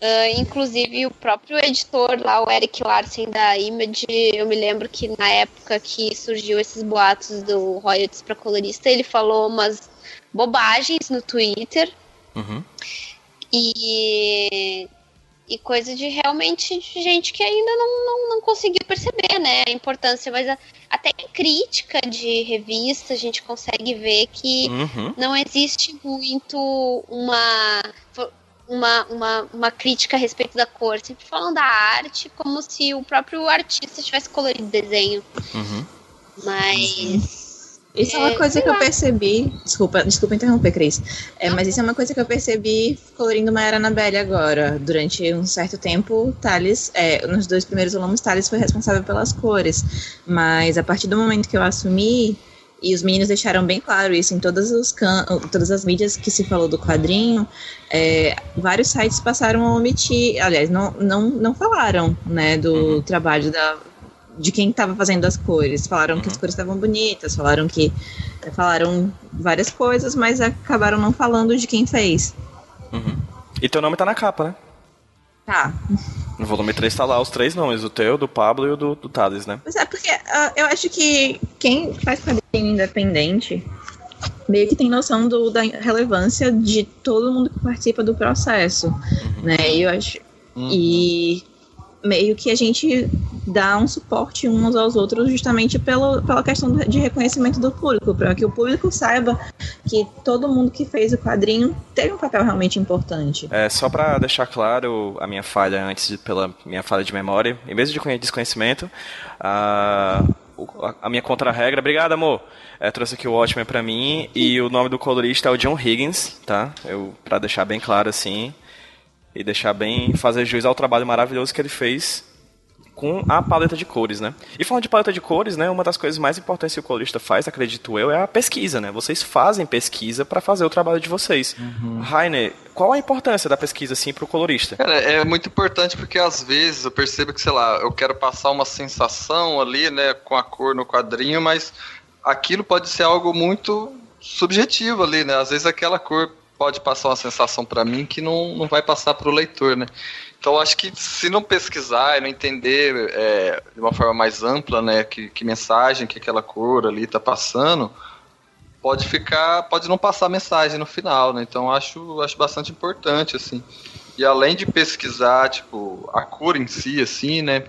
Uh, inclusive o próprio editor lá, o Eric Larsen da Image, eu me lembro que na época que surgiu esses boatos do royalties para colorista, ele falou umas bobagens no Twitter. Uhum. E, e coisa de realmente gente que ainda não, não, não conseguiu perceber né, a importância, mas a, até em crítica de revista a gente consegue ver que uhum. não existe muito uma uma, uma, uma crítica a respeito da cor, sempre falam da arte como se o próprio artista tivesse colorido o desenho. Uhum. Mas. Isso é, é uma coisa que eu percebi. Desculpa, desculpa interromper, Cris. É, mas isso é uma coisa que eu percebi colorindo uma era na Belle agora. Durante um certo tempo, Thales, é, nos dois primeiros volumes, Thales foi responsável pelas cores. Mas a partir do momento que eu assumi, e os meninos deixaram bem claro isso em todas, os can todas as mídias que se falou do quadrinho. É, vários sites passaram a omitir, aliás, não, não, não falaram né, do uhum. trabalho da, de quem estava fazendo as cores. Falaram uhum. que as uhum. cores estavam bonitas, falaram que. Falaram várias coisas, mas acabaram não falando de quem fez. Uhum. E teu nome tá na capa, né? Tá. No volume 3 tá lá os três nomes, o teu, do Pablo e o do, do Thales, né? Pois é, porque uh, eu acho que quem faz quadrinho independente meio que tem noção do, da relevância de todo mundo que participa do processo, uhum. né? E eu acho... Uhum. E meio que a gente dá um suporte uns aos outros justamente pelo, pela questão de reconhecimento do público, para que o público saiba que todo mundo que fez o quadrinho teve um papel realmente importante. É, só para deixar claro a minha falha antes, de, pela minha falha de memória, em vez de desconhecimento, a, a minha contra-regra, obrigado amor, é, trouxe aqui o Watchmen para mim e o nome do colorista é o John Higgins, tá? Eu, para deixar bem claro assim e deixar bem fazer juiz ao trabalho maravilhoso que ele fez com a paleta de cores, né? E falando de paleta de cores, né, uma das coisas mais importantes que o colorista faz, acredito eu, é a pesquisa, né? Vocês fazem pesquisa para fazer o trabalho de vocês. Uhum. Rainer, qual a importância da pesquisa assim para o colorista? Cara, é muito importante porque às vezes eu percebo que, sei lá, eu quero passar uma sensação ali, né, com a cor no quadrinho, mas aquilo pode ser algo muito subjetivo ali, né? Às vezes aquela cor pode passar uma sensação para mim que não, não vai passar para o leitor, né? Então acho que se não pesquisar e não entender é, de uma forma mais ampla, né, que, que mensagem que aquela cor ali está passando, pode ficar, pode não passar mensagem no final, né? Então acho, acho bastante importante assim. E além de pesquisar, tipo, a cor em si, assim, né?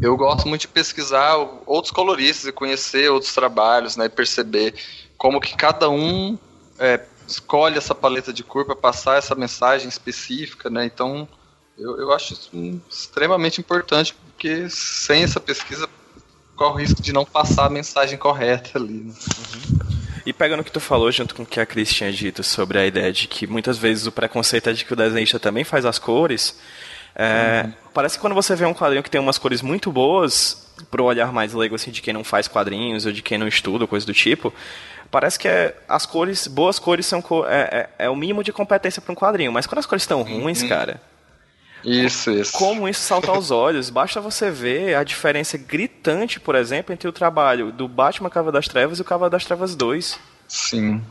Eu gosto muito de pesquisar outros coloristas e conhecer outros trabalhos, né? Perceber como que cada um é, escolhe essa paleta de cor para passar essa mensagem específica, né? Então eu, eu acho isso extremamente importante, porque sem essa pesquisa corre o risco de não passar a mensagem correta ali. Né? Uhum. E pegando o que tu falou, junto com o que a Cris tinha dito sobre a ideia de que muitas vezes o preconceito é de que o desenhista também faz as cores, é, uhum. parece que quando você vê um quadrinho que tem umas cores muito boas, pro olhar mais leigo assim, de quem não faz quadrinhos ou de quem não estuda, coisa do tipo, parece que é, as cores, boas cores são é, é, é o mínimo de competência para um quadrinho, mas quando as cores estão ruins, uhum. cara isso, isso. Como isso salta aos olhos. Basta você ver a diferença gritante, por exemplo, entre o trabalho do Batman Cava das Trevas e o Cava das Trevas 2. Sim.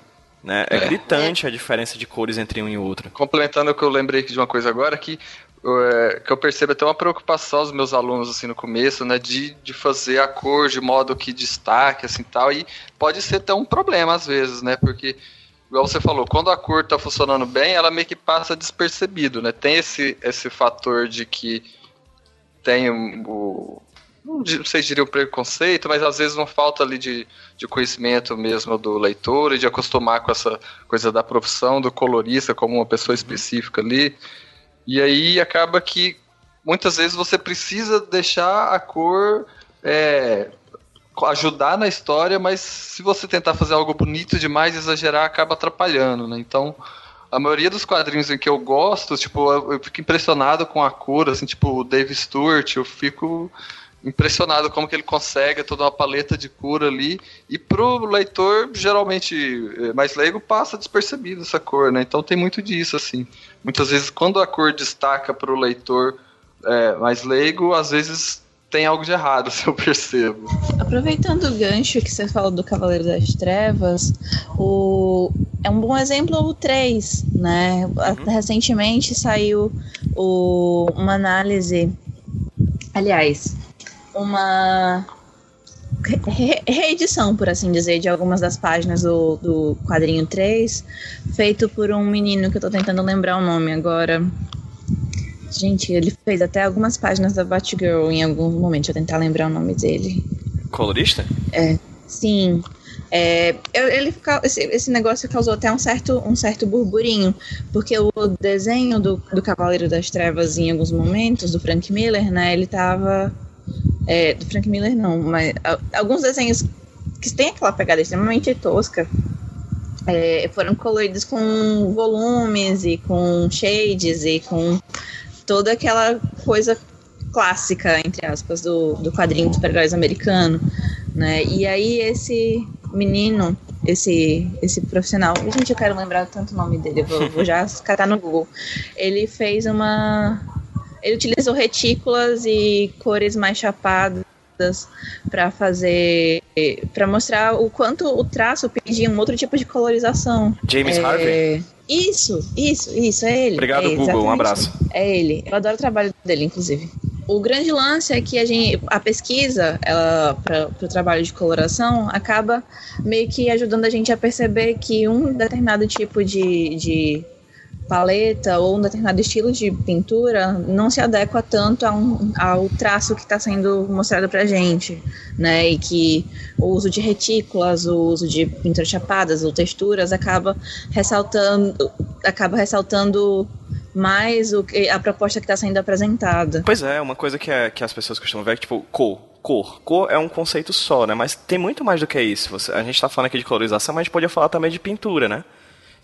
Né? É, é, gritante a diferença de cores entre um e outro. Complementando o que eu lembrei de uma coisa agora, que, é, que eu percebo até uma preocupação dos meus alunos assim no começo, né, de, de fazer a cor de modo que destaque assim tal, e pode ser até um problema às vezes, né, porque igual você falou, quando a cor está funcionando bem, ela meio que passa despercebido, né? Tem esse, esse fator de que tem o. Não sei se diria o preconceito, mas às vezes não falta ali de, de conhecimento mesmo do leitor e de acostumar com essa coisa da profissão do colorista como uma pessoa específica ali. E aí acaba que muitas vezes você precisa deixar a cor é, ajudar na história, mas se você tentar fazer algo bonito demais, exagerar, acaba atrapalhando, né? Então, a maioria dos quadrinhos em que eu gosto, tipo, eu fico impressionado com a cor, assim, tipo, o Dave Stewart, eu fico impressionado como que ele consegue toda uma paleta de cor ali e pro leitor geralmente é, mais leigo passa despercebido essa cor, né? Então tem muito disso assim. Muitas vezes quando a cor destaca pro leitor é, mais leigo, às vezes tem algo de errado, se eu percebo. Aproveitando o gancho que você falou do Cavaleiro das Trevas, o... é um bom exemplo o 3, né? Uhum. Recentemente saiu o... uma análise, aliás, uma re reedição, por assim dizer, de algumas das páginas do, do quadrinho 3, feito por um menino que eu tô tentando lembrar o nome agora. Gente, ele fez até algumas páginas da Batgirl em algum momento. Deixa eu tentar lembrar o nome dele. Colorista? É. Sim. É, ele, esse, esse negócio causou até um certo, um certo burburinho, porque o desenho do, do Cavaleiro das Trevas em alguns momentos, do Frank Miller, né, ele tava. É, do Frank Miller não, mas alguns desenhos que têm aquela pegada extremamente tosca é, foram coloridos com volumes e com shades e com toda aquela coisa clássica, entre aspas, do, do quadrinho de super-heróis americano, né? E aí esse menino, esse, esse profissional, gente, eu quero lembrar tanto o nome dele, vou, vou já catar no Google. Ele fez uma... Ele utilizou retículas e cores mais chapadas para fazer para mostrar o quanto o traço pedia um outro tipo de colorização. James é, Harvey. Isso, isso, isso, é ele. Obrigado, é, Google, um abraço. É ele. Eu adoro o trabalho dele, inclusive. O grande lance é que a, gente, a pesquisa para o trabalho de coloração acaba meio que ajudando a gente a perceber que um determinado tipo de, de paleta ou um determinado estilo de pintura não se adequa tanto um, ao traço que está sendo mostrado para gente, né? E que o uso de retículas, o uso de pinturas chapadas ou texturas acaba ressaltando, acaba ressaltando mais o que, a proposta que está sendo apresentada. Pois é, uma coisa que, é, que as pessoas costumam ver é que, tipo, cor. Cor. Cor é um conceito só, né? Mas tem muito mais do que isso. Você, a gente está falando aqui de colorização, mas a gente podia falar também de pintura, né?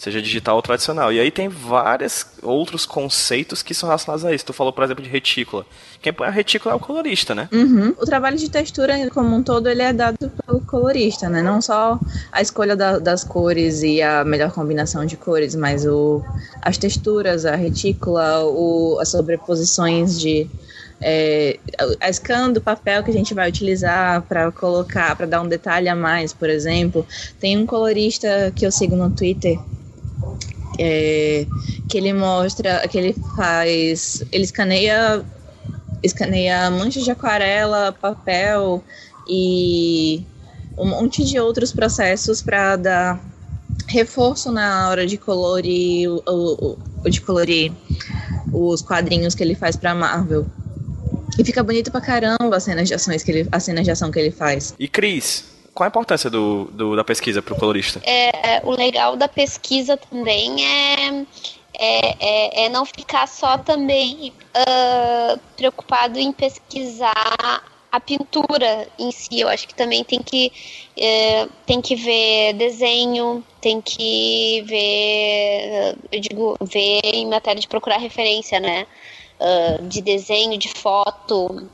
Seja digital ou tradicional. E aí tem vários outros conceitos que são relacionados a isso. Tu falou, por exemplo, de retícula. Quem põe a retícula é o colorista, né? Uhum. O trabalho de textura como um todo ele é dado pelo colorista, né? Não só a escolha da, das cores e a melhor combinação de cores, mas o, as texturas, a retícula, o, as sobreposições de é, a scan do papel que a gente vai utilizar para colocar, para dar um detalhe a mais, por exemplo. Tem um colorista que eu sigo no Twitter é, que ele mostra, que ele faz, ele escaneia, escaneia manchas de aquarela, papel e um monte de outros processos para dar reforço na hora de colorir, o, de colorir os quadrinhos que ele faz para Marvel. E fica bonito pra caramba as cenas de ações que ele, as cenas de ação que ele faz. E Cris, qual a importância do, do da pesquisa para o colorista? É, o legal da pesquisa também é, é, é, é não ficar só também uh, preocupado em pesquisar a pintura em si. Eu acho que também tem que, é, tem que ver desenho, tem que ver, eu digo, ver em matéria de procurar referência, né? Uh, de desenho, de foto,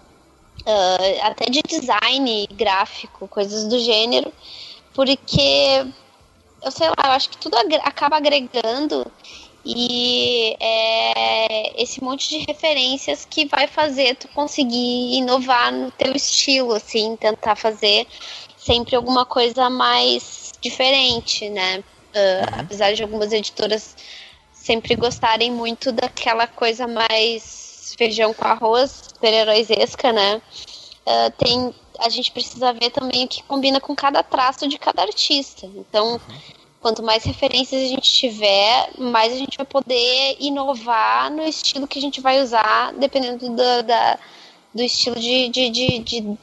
uh, até de design gráfico, coisas do gênero, porque eu sei lá, eu acho que tudo acaba agregando e é esse monte de referências que vai fazer tu conseguir inovar no teu estilo, assim, tentar fazer sempre alguma coisa mais diferente, né? Uh, apesar de algumas editoras sempre gostarem muito daquela coisa mais feijão com arroz, super-heróisesca, né? Uh, tem, a gente precisa ver também o que combina com cada traço de cada artista. Então, quanto mais referências a gente tiver, mais a gente vai poder inovar no estilo que a gente vai usar, dependendo do, da, do estilo de, de, de, de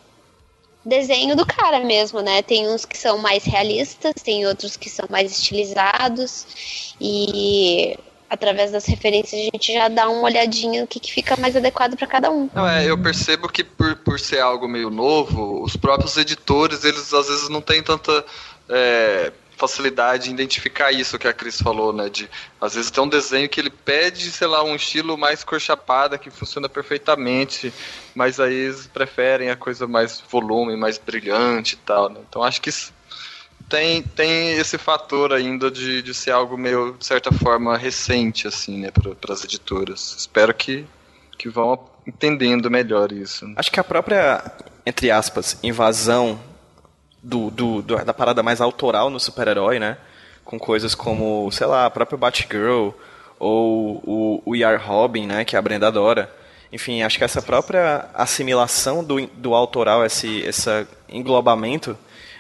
desenho do cara mesmo, né? Tem uns que são mais realistas, tem outros que são mais estilizados e através das referências, a gente já dá uma olhadinha no que, que fica mais adequado para cada um. Não, é, eu percebo que por, por ser algo meio novo, os próprios editores, eles às vezes não têm tanta é, facilidade em identificar isso que a Cris falou, né? De às vezes tem um desenho que ele pede, sei lá, um estilo mais cor chapada que funciona perfeitamente, mas aí eles preferem a coisa mais volume, mais brilhante e tal, né? Então acho que isso tem, tem esse fator ainda de, de ser algo meio, de certa forma, recente, assim, né, para as editoras. Espero que, que vão entendendo melhor isso. Acho que a própria, entre aspas, invasão do, do, do da parada mais autoral no super-herói, né, com coisas como, sei lá, a própria Batgirl ou o, o ER Robin, né, que a Brenda adora. Enfim, acho que essa própria assimilação do, do autoral, esse, esse englobamento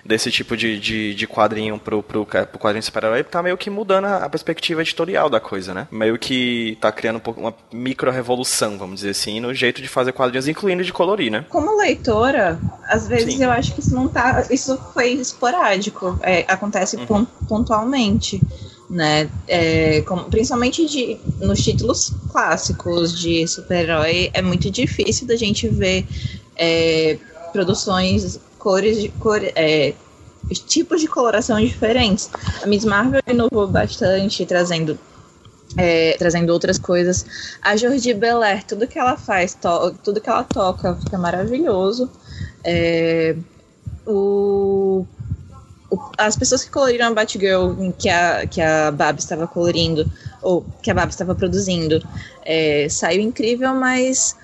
desse tipo de, de, de quadrinho pro, pro, pro quadrinho super-herói tá meio que mudando a, a, perspectiva editorial da coisa, né? Meio que tá criando um uma micro-revolução, vamos dizer assim, no jeito de fazer quadrinhos, incluindo de colorir, né? Como leitora, às vezes Sim. eu acho que isso não tá. Isso foi esporádico. É, acontece uhum. pontualmente. Né, é, como, principalmente de, nos títulos clássicos de super-herói, é muito difícil da gente ver é, produções cores de cor, é, tipos de coloração diferentes. A Miss Marvel inovou bastante, trazendo é, trazendo outras coisas. A Jordi Belair, tudo que ela faz, tudo que ela toca, fica maravilhoso. É, o, o, as pessoas que coloriram a Batgirl, que a, que a Bab estava colorindo, ou que a Bab estava produzindo, é, saiu incrível, mas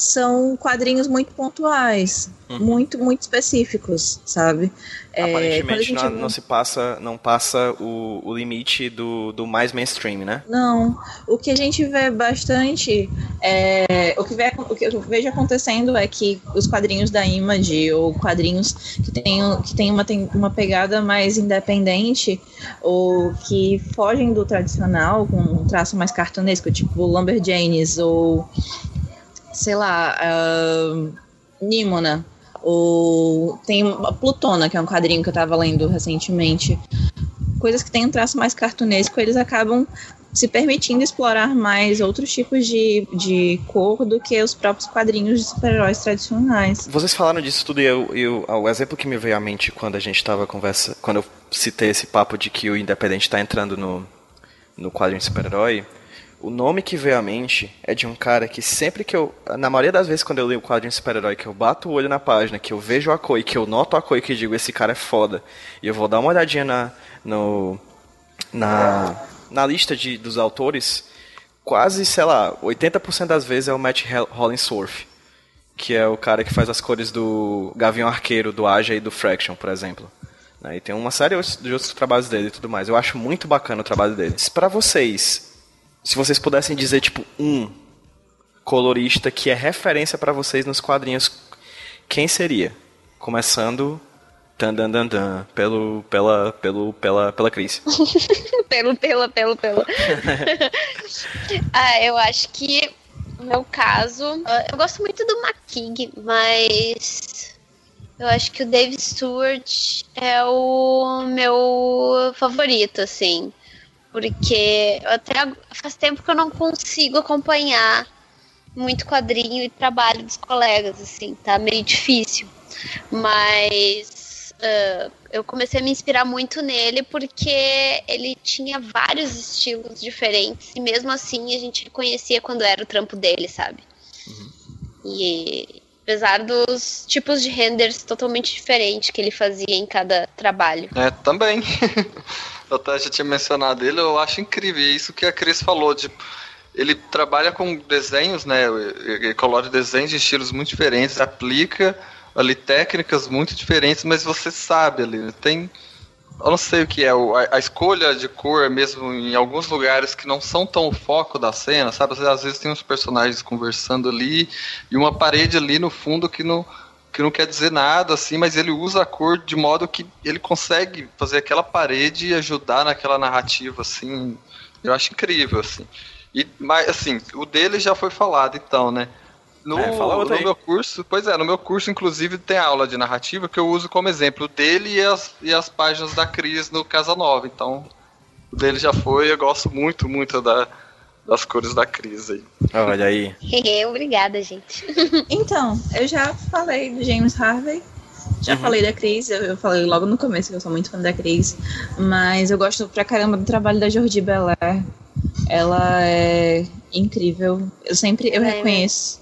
são quadrinhos muito pontuais, uhum. muito, muito específicos, sabe? É, Aparentemente não, não, se passa, não passa o, o limite do, do mais mainstream, né? Não. O que a gente vê bastante é, o, que vê, o que eu vejo acontecendo é que os quadrinhos da Image ou quadrinhos que tem, que tem, uma, tem uma pegada mais independente ou que fogem do tradicional, com um traço mais cartunesco, tipo Lumberjanes ou sei lá, uh, Nimona, ou tem Plutona, que é um quadrinho que eu tava lendo recentemente. Coisas que têm um traço mais cartunesco, eles acabam se permitindo explorar mais outros tipos de, de cor do que os próprios quadrinhos de super-heróis tradicionais. Vocês falaram disso tudo e eu, eu, o exemplo que me veio à mente quando a gente estava conversa, quando eu citei esse papo de que o Independente está entrando no, no quadrinho de super-herói, o nome que veio à mente é de um cara que sempre que eu. Na maioria das vezes quando eu leio o quadrinho super-herói, que eu bato o olho na página, que eu vejo a cor e que eu noto a cor e que digo, esse cara é foda. E eu vou dar uma olhadinha na. No, na, na lista de, dos autores, quase, sei lá, 80% das vezes é o Matt Hollingsworth. Que é o cara que faz as cores do Gavião Arqueiro, do Aja e do Fraction, por exemplo. Né, e tem uma série de outros trabalhos dele e tudo mais. Eu acho muito bacana o trabalho deles. Para vocês, se vocês pudessem dizer, tipo, um colorista que é referência para vocês nos quadrinhos, quem seria? Começando dan, dan, dan, dan, pelo, pela, pelo, pela, pela Cris. pelo, pela, pelo, pelo. ah, eu acho que no meu caso, eu gosto muito do McKing, mas eu acho que o Dave Stewart é o meu favorito, assim porque até faz tempo que eu não consigo acompanhar muito quadrinho e trabalho dos colegas, assim, tá meio difícil. Mas uh, eu comecei a me inspirar muito nele porque ele tinha vários estilos diferentes e mesmo assim a gente reconhecia quando era o trampo dele, sabe? Uhum. E apesar dos tipos de renders totalmente diferentes que ele fazia em cada trabalho. É, também. até já tinha mencionado ele, eu acho incrível isso que a Cris falou, de ele trabalha com desenhos, né? Ele colore desenhos de estilos muito diferentes, aplica ali técnicas muito diferentes, mas você sabe ali, tem eu não sei o que é, a, escolha de cor mesmo em alguns lugares que não são tão o foco da cena, sabe? Às vezes tem uns personagens conversando ali e uma parede ali no fundo que não, que não quer dizer nada, assim, mas ele usa a cor de modo que ele consegue fazer aquela parede e ajudar naquela narrativa, assim. Eu acho incrível, assim. E, mas, assim, o dele já foi falado, então, né? No, é, no meu curso, pois é, no meu curso, inclusive, tem aula de narrativa que eu uso como exemplo dele e as, e as páginas da Cris no Casa Nova. Então, o dele já foi, eu gosto muito, muito da, das cores da Cris aí. Olha aí. Obrigada, gente. então, eu já falei do James Harvey. Já uhum. falei da Cris, eu, eu, falei logo no começo que eu sou muito fã da Cris, mas eu gosto pra caramba do trabalho da Jordi Belair. Ela é incrível. Eu sempre eu é, reconheço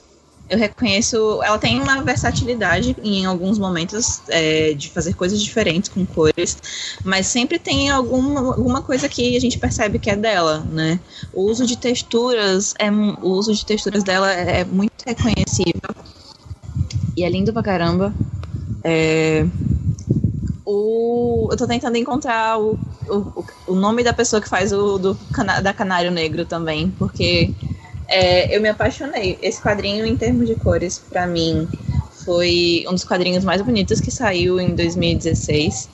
eu reconheço. Ela tem uma versatilidade em alguns momentos é, de fazer coisas diferentes com cores, mas sempre tem alguma, alguma coisa que a gente percebe que é dela, né? O uso de texturas, é, o uso de texturas dela é, é muito reconhecível e é lindo pra caramba. É, o, eu tô tentando encontrar o, o, o nome da pessoa que faz o do, da Canário Negro também, porque é, eu me apaixonei. Esse quadrinho, em termos de cores, para mim, foi um dos quadrinhos mais bonitos que saiu em 2016.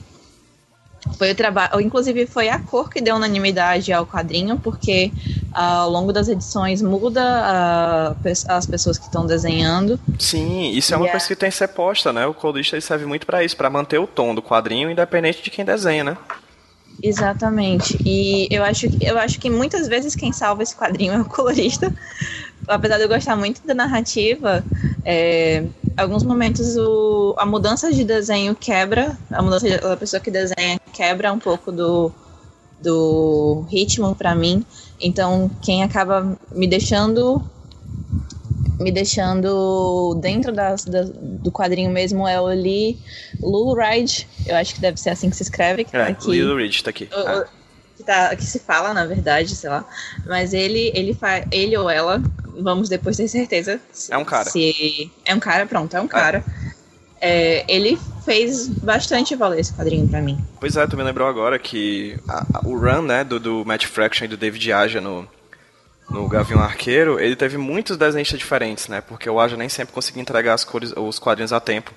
Foi o trabalho, inclusive foi a cor que deu unanimidade ao quadrinho, porque ao longo das edições muda as pessoas que estão desenhando. Sim, isso é uma coisa que tem que ser posta, né? O colorista serve muito para isso, para manter o tom do quadrinho, independente de quem desenha, né? Exatamente. E eu acho, eu acho que muitas vezes quem salva esse quadrinho é o colorista. Apesar de eu gostar muito da narrativa, é, alguns momentos o, a mudança de desenho quebra, a mudança da pessoa que desenha quebra um pouco do, do ritmo para mim. Então, quem acaba me deixando me deixando dentro das, das, do quadrinho mesmo é o Lee Lou Ride, eu acho que deve ser assim que se escreve. Que é, tá aqui. Lee tá aqui. O, ah. que, tá, que se fala, na verdade, sei lá. Mas ele, ele, ele ou ela vamos depois ter certeza. É um cara. Se é um cara, pronto, é um cara. É. É, ele fez bastante valer esse quadrinho para mim. Pois é, tu me lembrou agora que a, a, o run, né, do, do Matt Fraction e do David Aja no, no Gavião Arqueiro, ele teve muitos desenhistas diferentes, né? Porque o Aja nem sempre conseguia entregar as cores, os quadrinhos a tempo.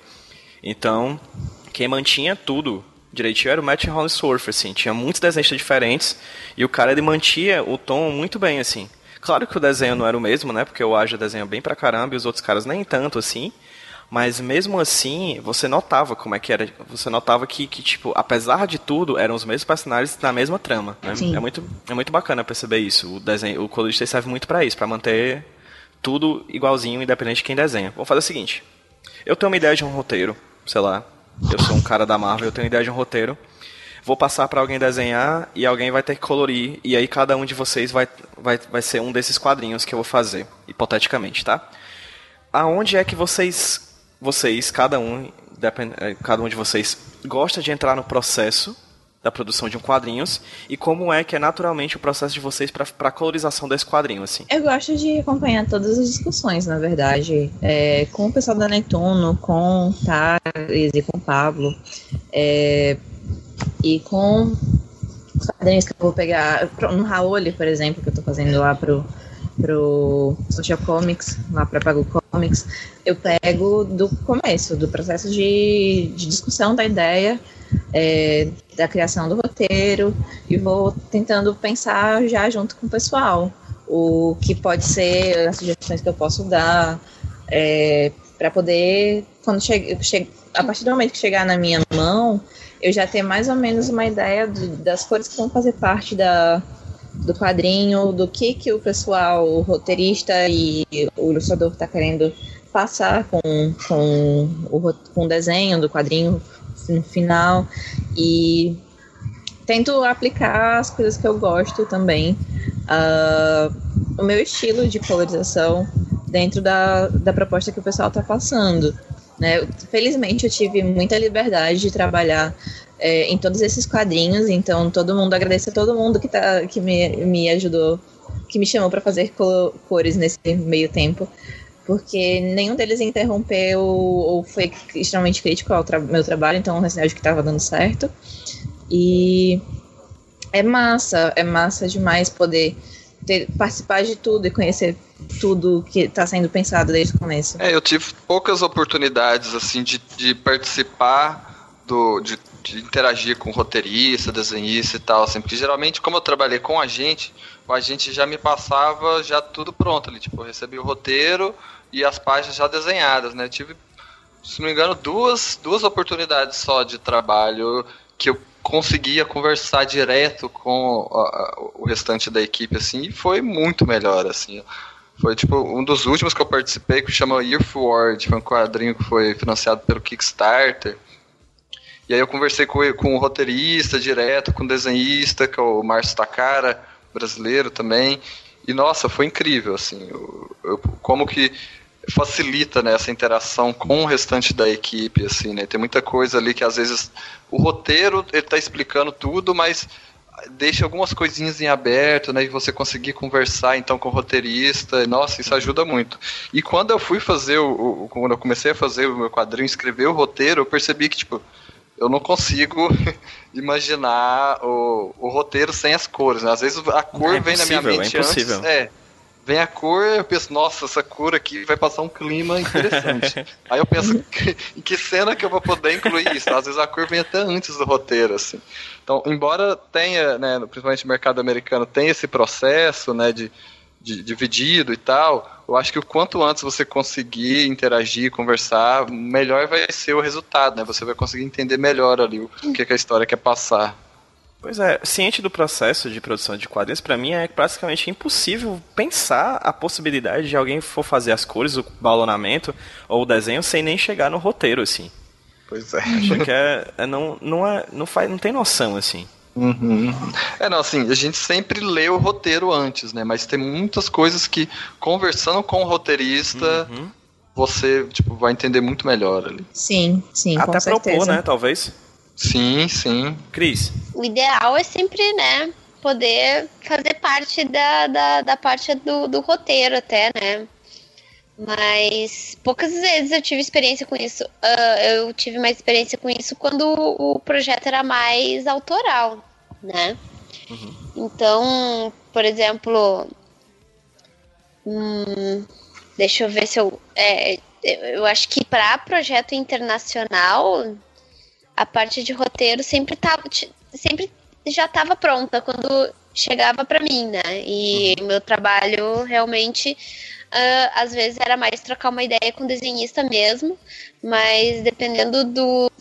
Então, quem mantinha tudo direitinho era o Matt Hollingsworth, assim. Tinha muitos desenhistas diferentes e o cara ele mantinha o tom muito bem, assim. Claro que o desenho não era o mesmo, né? Porque o Aja desenha bem pra caramba e os outros caras nem tanto, assim. Mas mesmo assim, você notava como é que era. Você notava que, que tipo, apesar de tudo, eram os mesmos personagens na mesma trama. Né? É, muito, é muito bacana perceber isso. O desenho, o colorista serve muito para isso, para manter tudo igualzinho, independente de quem desenha. Vamos fazer o seguinte. Eu tenho uma ideia de um roteiro, sei lá. Eu sou um cara da Marvel, eu tenho uma ideia de um roteiro. Vou passar para alguém desenhar e alguém vai ter que colorir. E aí cada um de vocês vai, vai, vai ser um desses quadrinhos que eu vou fazer, hipoteticamente, tá? Aonde é que vocês vocês, cada um, é, cada um de vocês gosta de entrar no processo da produção de um quadrinhos e como é que é naturalmente o processo de vocês para a colorização desse quadrinho assim. Eu gosto de acompanhar todas as discussões, na verdade, é, com o pessoal da Netuno, com Thales e com o Pablo, é, e com os quadrinhos que eu vou pegar no Raoli, por exemplo, que eu estou fazendo lá pro pro Social Comics, lá para Pago Comics, eu pego do começo, do processo de, de discussão da ideia, é, da criação do roteiro, e vou tentando pensar já junto com o pessoal o que pode ser as sugestões que eu posso dar é, para poder quando chegue, chegue, a partir do momento que chegar na minha mão eu já ter mais ou menos uma ideia de, das cores que vão fazer parte da, do quadrinho, do que que o pessoal, o roteirista e o ilustrador está querendo passar com, com, o, com o desenho do quadrinho no final e tento aplicar as coisas que eu gosto também uh, o meu estilo de colorização dentro da, da proposta que o pessoal está passando né? Felizmente eu tive muita liberdade de trabalhar é, em todos esses quadrinhos, então todo mundo agradece a todo mundo que, tá, que me, me ajudou, que me chamou para fazer cores nesse meio tempo, porque nenhum deles interrompeu ou foi extremamente crítico ao tra meu trabalho, então sinal de que estava dando certo. E é massa, é massa demais poder ter, participar de tudo e conhecer tudo que está sendo pensado desde o começo. É, eu tive poucas oportunidades assim de, de participar do, de de interagir com roteirista, desenhista e tal, assim, porque geralmente, como eu trabalhei com a gente, o agente já me passava já tudo pronto ali, tipo, eu recebi o roteiro e as páginas já desenhadas, né? Eu tive, se não me engano, duas, duas oportunidades só de trabalho que eu conseguia conversar direto com o restante da equipe, assim, e foi muito melhor, assim. Foi tipo um dos últimos que eu participei que chama Earthward, foi um quadrinho que foi financiado pelo Kickstarter. E aí eu conversei com, com o roteirista direto, com o desenhista, que é o Márcio Takara, brasileiro também. E nossa, foi incrível, assim, eu, eu, como que facilita né, essa interação com o restante da equipe, assim, né? Tem muita coisa ali que às vezes o roteiro ele tá explicando tudo, mas deixa algumas coisinhas em aberto, né? E você conseguir conversar então com o roteirista, nossa, isso ajuda muito. E quando eu fui fazer o, o quando eu comecei a fazer o meu quadrinho, escrever o roteiro, eu percebi que tipo eu não consigo imaginar o, o roteiro sem as cores. Né? Às vezes a cor é vem na minha mente é antes. É, vem a cor, eu penso, nossa, essa cor aqui vai passar um clima interessante. Aí eu penso, em que cena que eu vou poder incluir isso? Às vezes a cor vem até antes do roteiro, assim. Então, embora tenha, né, principalmente no mercado americano, tem esse processo, né, de dividido e tal, eu acho que o quanto antes você conseguir interagir, conversar, melhor vai ser o resultado, né? Você vai conseguir entender melhor ali o que, que a história quer passar. Pois é, ciente do processo de produção de quadrinhos, para mim é praticamente impossível pensar a possibilidade de alguém for fazer as cores, o balonamento ou o desenho sem nem chegar no roteiro, assim. Pois é. Acho que é, é não, não, é, não, faz, não tem noção, assim. Uhum. É, não, assim, a gente sempre lê o roteiro antes, né? Mas tem muitas coisas que, conversando com o roteirista, uhum. você, tipo, vai entender muito melhor ali. Sim, sim, Até com propor, né, talvez? Sim, sim. Cris? O ideal é sempre, né, poder fazer parte da, da, da parte do, do roteiro até, né? Mas poucas vezes eu tive experiência com isso. Uh, eu tive mais experiência com isso quando o projeto era mais autoral, né? Uhum. Então, por exemplo, hum, deixa eu ver se eu. É, eu acho que para projeto internacional, a parte de roteiro sempre tava, sempre já estava pronta quando chegava para mim, né? E uhum. meu trabalho realmente Uh, às vezes era mais trocar uma ideia com o desenhista mesmo, mas dependendo do,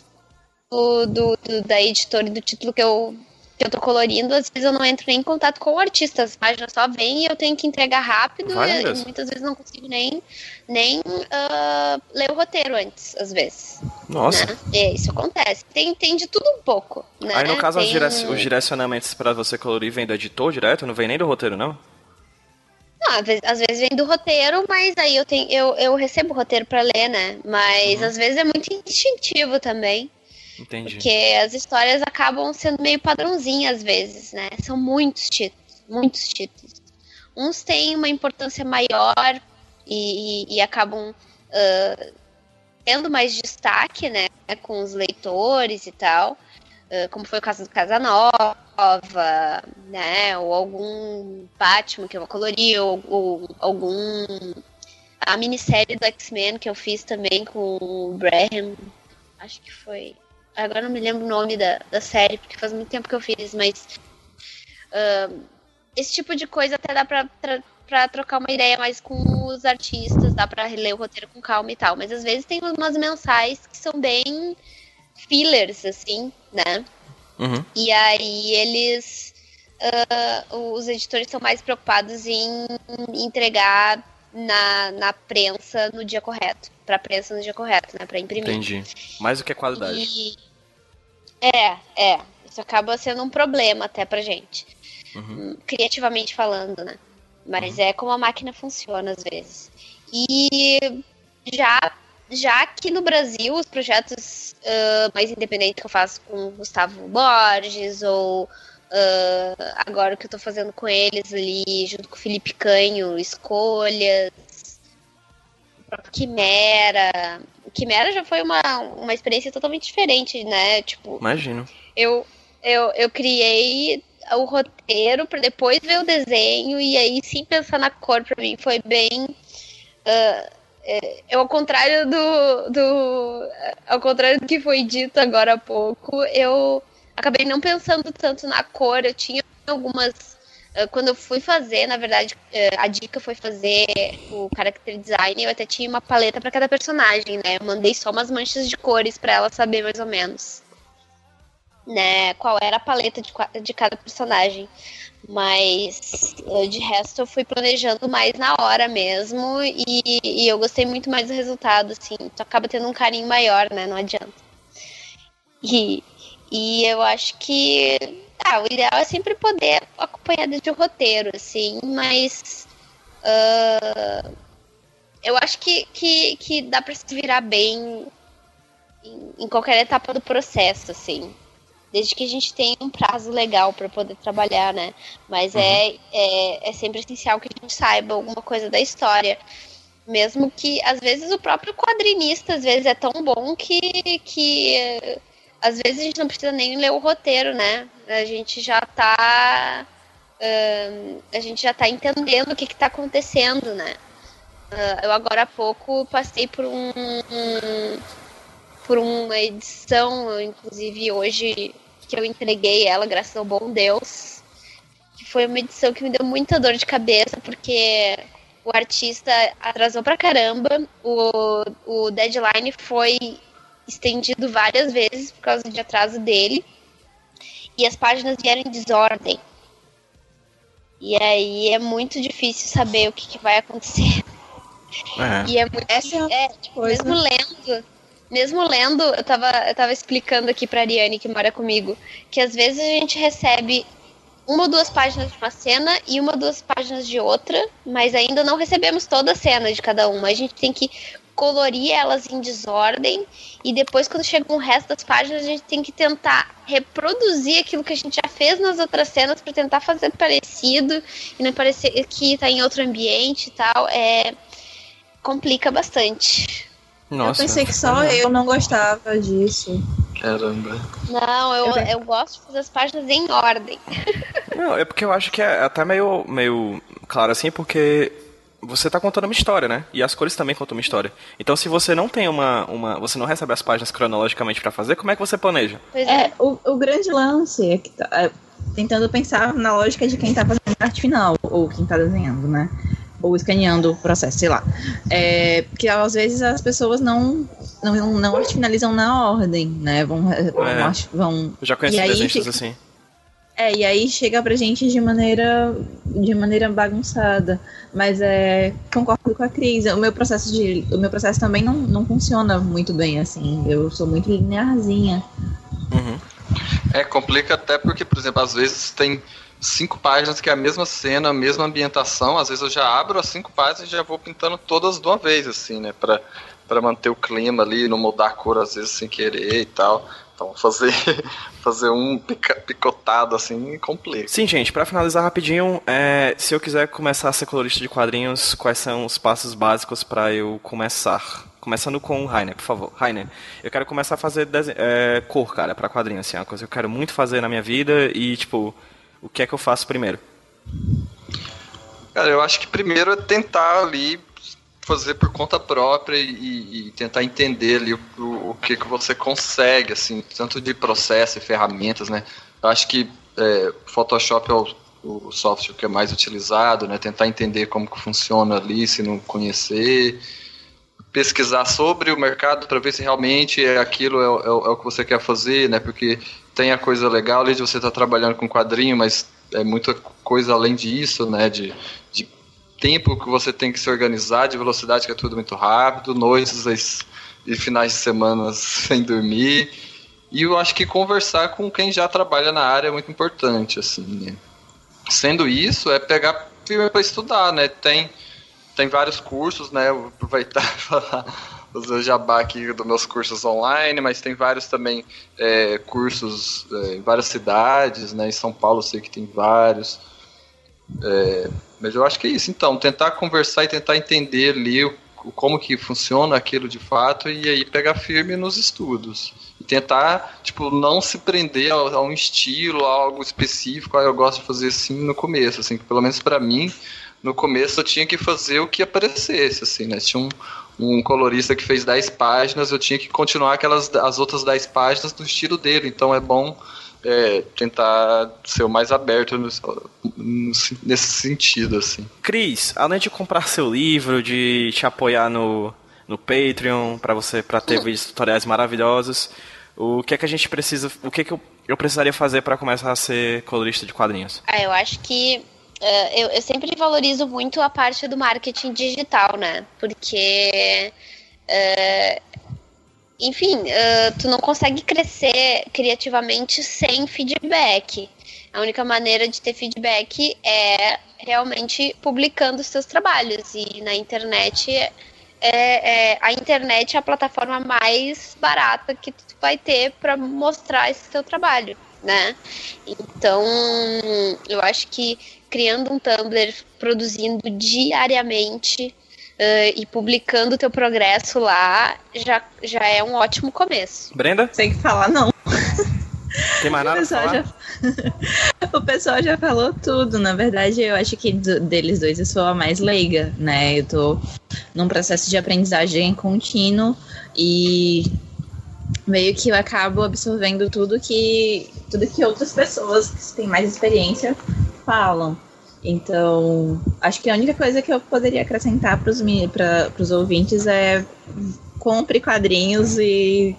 do, do, do da editora e do título que eu, que eu tô colorindo, às vezes eu não entro nem em contato com o artista, as páginas só vêm e eu tenho que entregar rápido e, e, muitas vezes não consigo nem, nem uh, ler o roteiro antes, às vezes. Nossa. Né? Isso acontece. Tem, tem de tudo um pouco. Né? Aí no caso tem... os direcionamentos para você colorir vem do editor direto, não vem nem do roteiro, não? Não, às vezes, às vezes vem do roteiro, mas aí eu tenho eu, eu recebo o roteiro para ler, né? Mas uhum. às vezes é muito instintivo também. Entendi. Porque as histórias acabam sendo meio padrãozinhas às vezes, né? São muitos títulos, muitos títulos. Uns têm uma importância maior e, e, e acabam uh, tendo mais destaque, né? Com os leitores e tal. Uh, como foi o caso do Casanova, né? Ou algum Batman que eu vou colorir, ou, ou algum. A minissérie do X-Men que eu fiz também com o Braham. Acho que foi. Agora não me lembro o nome da, da série, porque faz muito tempo que eu fiz, mas. Uh, esse tipo de coisa até dá pra, pra, pra, trocar uma ideia mais com os artistas, dá pra reler o roteiro com calma e tal. Mas às vezes tem umas mensais que são bem fillers, assim, né? Uhum. E aí eles. Uh, os editores são mais preocupados em entregar na, na prensa no dia correto. Pra prensa no dia correto, né? Pra imprimir. Entendi. Mais do que a qualidade. E... É, é. Isso acaba sendo um problema até pra gente. Uhum. Criativamente falando, né? Mas uhum. é como a máquina funciona às vezes. E já já aqui no Brasil, os projetos uh, mais independentes que eu faço com o Gustavo Borges, ou uh, agora o que eu tô fazendo com eles ali, junto com o Felipe Canho, Escolhas, o próprio Quimera. Quimera já foi uma, uma experiência totalmente diferente, né? Tipo. Imagino. Eu, eu, eu criei o roteiro para depois ver o desenho e aí sim pensar na cor para mim foi bem uh, é, ao contrário do, do. Ao contrário do que foi dito agora há pouco, eu acabei não pensando tanto na cor. Eu tinha algumas. Eh, quando eu fui fazer, na verdade, eh, a dica foi fazer o character design. Eu até tinha uma paleta para cada personagem, né? Eu mandei só umas manchas de cores para ela saber mais ou menos, né? Qual era a paleta de, de cada personagem. Mas eh, de resto eu fui planejando mais na hora mesmo e, e, eu gostei muito mais do resultado, assim. Tu acaba tendo um carinho maior, né? Não adianta. E, e eu acho que ah, o ideal é sempre poder acompanhar desde o roteiro, assim, mas uh, eu acho que, que, que dá para se virar bem em, em qualquer etapa do processo, assim desde que a gente tenha um prazo legal para poder trabalhar, né? Mas uhum. é, é, é sempre essencial que a gente saiba alguma coisa da história. Mesmo que, às vezes, o próprio quadrinista, às vezes, é tão bom que, que às vezes a gente não precisa nem ler o roteiro, né? A gente já tá. Uh, a gente já tá entendendo o que, que tá acontecendo, né? Uh, eu agora há pouco passei por um, um por uma edição, inclusive hoje que eu entreguei ela, graças ao bom Deus. Que foi uma edição que me deu muita dor de cabeça, porque o artista atrasou pra caramba, o, o deadline foi estendido várias vezes por causa de atraso dele, e as páginas vieram em desordem. E aí é muito difícil saber o que, que vai acontecer. É. E é muito. Essa é, é mesmo lendo mesmo lendo, eu tava, eu tava explicando aqui pra Ariane, que mora comigo, que às vezes a gente recebe uma ou duas páginas de uma cena e uma ou duas páginas de outra, mas ainda não recebemos toda a cena de cada uma. A gente tem que colorir elas em desordem e depois quando chega o resto das páginas a gente tem que tentar reproduzir aquilo que a gente já fez nas outras cenas para tentar fazer parecido e não parecer que está em outro ambiente e tal. É complica bastante. Nossa, eu pensei que só eu não gostava disso. Caramba. Não, eu, eu, eu gosto de fazer as páginas em ordem. Não, é porque eu acho que é até meio, meio claro assim, porque você está contando uma história, né? E as cores também contam uma história. Então, se você não tem uma. uma você não recebe as páginas cronologicamente para fazer, como é que você planeja? Pois é, é o, o grande lance é que tá, é, tentando pensar na lógica de quem está fazendo a arte final, ou quem está desenhando, né? Ou escaneando o processo, sei lá. É, porque às vezes as pessoas não, não, não finalizam na ordem, né? Vão. vão, é. vão Eu já conheci desenhos fica... assim. É, e aí chega pra gente de maneira, de maneira bagunçada. Mas é, concordo com a Cris. O meu processo de, o meu processo também não, não funciona muito bem assim. Eu sou muito linearzinha. Uhum. É complica até porque, por exemplo, às vezes tem cinco páginas que é a mesma cena, a mesma ambientação. Às vezes eu já abro as cinco páginas e já vou pintando todas de uma vez, assim, né? Pra, pra manter o clima ali, não mudar a cor às vezes sem querer e tal. Então fazer, fazer um pica, picotado assim complica. Sim, gente, para finalizar rapidinho, é, se eu quiser começar a ser colorista de quadrinhos, quais são os passos básicos para eu começar? Começando com o Rainer, por favor. Rainer, eu quero começar a fazer é, cor, cara, para quadrinhos, assim, é uma coisa que eu quero muito fazer na minha vida e, tipo, o que é que eu faço primeiro? Cara, eu acho que primeiro é tentar ali fazer por conta própria e, e tentar entender ali o, o, que, que você consegue, assim, tanto de processo e ferramentas, né? Acho que é, Photoshop é o, o, software que é mais utilizado, né? Tentar entender como que funciona ali, se não conhecer, pesquisar sobre o mercado para ver se realmente é aquilo é, é, é, o que você quer fazer, né? Porque tem a coisa legal ali de você estar tá trabalhando com quadrinho, mas é muita coisa além disso, né? De, de tempo que você tem que se organizar, de velocidade que é tudo muito rápido, noites e finais de semana sem dormir. E eu acho que conversar com quem já trabalha na área é muito importante, assim, né? Sendo isso, é pegar filme para estudar, né? Tem, tem vários cursos, né? Vou aproveitar e falar fazer o jabá aqui dos meus cursos online, mas tem vários também é, cursos é, em várias cidades, né? Em São Paulo eu sei que tem vários. É, mas eu acho que é isso, então, tentar conversar e tentar entender ali o, como que funciona aquilo de fato e aí pegar firme nos estudos. E tentar, tipo, não se prender a, a um estilo, a algo específico, ah, eu gosto de fazer assim no começo, assim, que pelo menos para mim, no começo eu tinha que fazer o que aparecesse, assim, né? Tinha um, um colorista que fez 10 páginas, eu tinha que continuar aquelas as outras 10 páginas no estilo dele, então é bom é, tentar ser o mais aberto no, no, nesse sentido, assim. Cris, além de comprar seu livro, de te apoiar no, no Patreon para você para ter vídeos tutoriais maravilhosos, o que é que a gente precisa, o que é que eu, eu precisaria fazer para começar a ser colorista de quadrinhos? Ah, eu acho que uh, eu, eu sempre valorizo muito a parte do marketing digital, né? Porque uh, enfim, uh, tu não consegue crescer criativamente sem feedback. A única maneira de ter feedback é realmente publicando os teus trabalhos. E na internet, é, é, a internet é a plataforma mais barata que tu vai ter para mostrar esse teu trabalho, né? Então, eu acho que criando um Tumblr, produzindo diariamente, uh, e publicando o teu progresso lá já, já é um ótimo começo. Brenda? Sem falar não. Tem mais nada o pessoal, já... o pessoal já falou tudo. Na verdade, eu acho que do, deles dois eu sou a mais leiga, né? Eu tô num processo de aprendizagem contínuo e meio que eu acabo absorvendo tudo que tudo que outras pessoas que têm mais experiência falam. Então, acho que a única coisa que eu poderia acrescentar para os ouvintes é compre quadrinhos e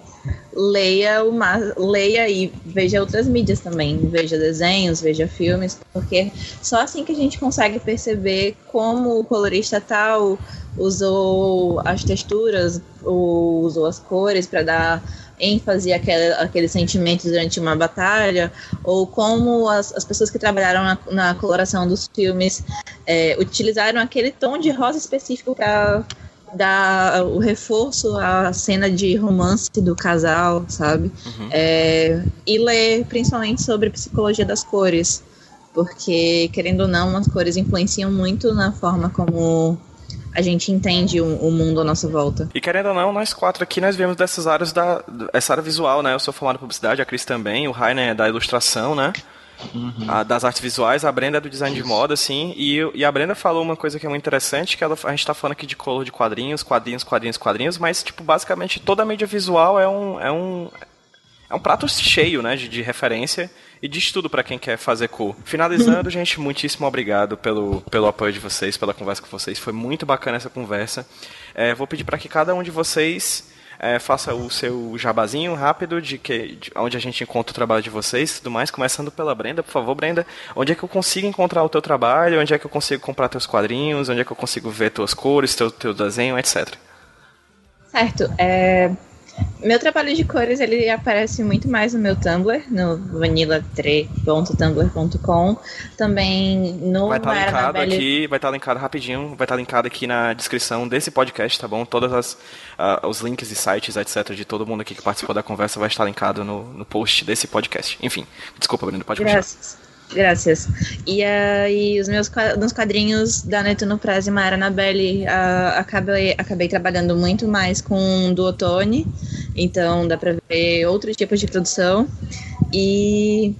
leia o leia e veja outras mídias também, veja desenhos, veja filmes, porque só assim que a gente consegue perceber como o colorista tal usou as texturas, ou usou as cores para dar ênfase àquele, àquele sentimento durante uma batalha, ou como as, as pessoas que trabalharam na, na coloração dos filmes é, utilizaram aquele tom de rosa específico para dar o reforço à cena de romance do casal, sabe? Uhum. É, e ler principalmente sobre psicologia das cores, porque, querendo ou não, as cores influenciam muito na forma como a gente entende o, o, mundo à nossa volta. E querendo ou não, nós quatro aqui, nós vemos dessas áreas da essa área visual, né? Eu sou formado em publicidade, a Cris também, o Rainer é da ilustração, né? Uhum. A, das artes visuais, a Brenda é do design Isso. de moda, assim, e, e a Brenda falou uma coisa que é muito interessante, que ela, a gente tá falando aqui de color de quadrinhos, quadrinhos, quadrinhos, quadrinhos, mas, tipo, basicamente toda a mídia visual é um, é um, é um prato cheio, né, de, de referência e de estudo para quem quer fazer cor. Finalizando, gente, muitíssimo obrigado pelo, pelo apoio de vocês, pela conversa com vocês. Foi muito bacana essa conversa. É, vou pedir para que cada um de vocês é, faça o seu jabazinho rápido de que de onde a gente encontra o trabalho de vocês e tudo mais, começando pela Brenda, por favor, Brenda, onde é que eu consigo encontrar o teu trabalho, onde é que eu consigo comprar teus quadrinhos, onde é que eu consigo ver tuas cores, teu, teu desenho, etc. Certo. É, meu trabalho de cores ele aparece muito mais no meu Tumblr, no vanilla3.tumblr.com. Também no Vai estar tá linkado aqui, vai estar tá linkado rapidinho, vai estar tá linkado aqui na descrição desse podcast, tá bom? Todos uh, os links e sites, etc, de todo mundo aqui que participou da conversa vai estar linkado no, no post desse podcast. Enfim, desculpa, Bruno, pode Graças. continuar. Graças. E aí, os meus nos quadrinhos da Netuno Press e Mara Anabelle, uh, acabei, acabei trabalhando muito mais com Duotone, então dá pra ver outros tipos de produção. E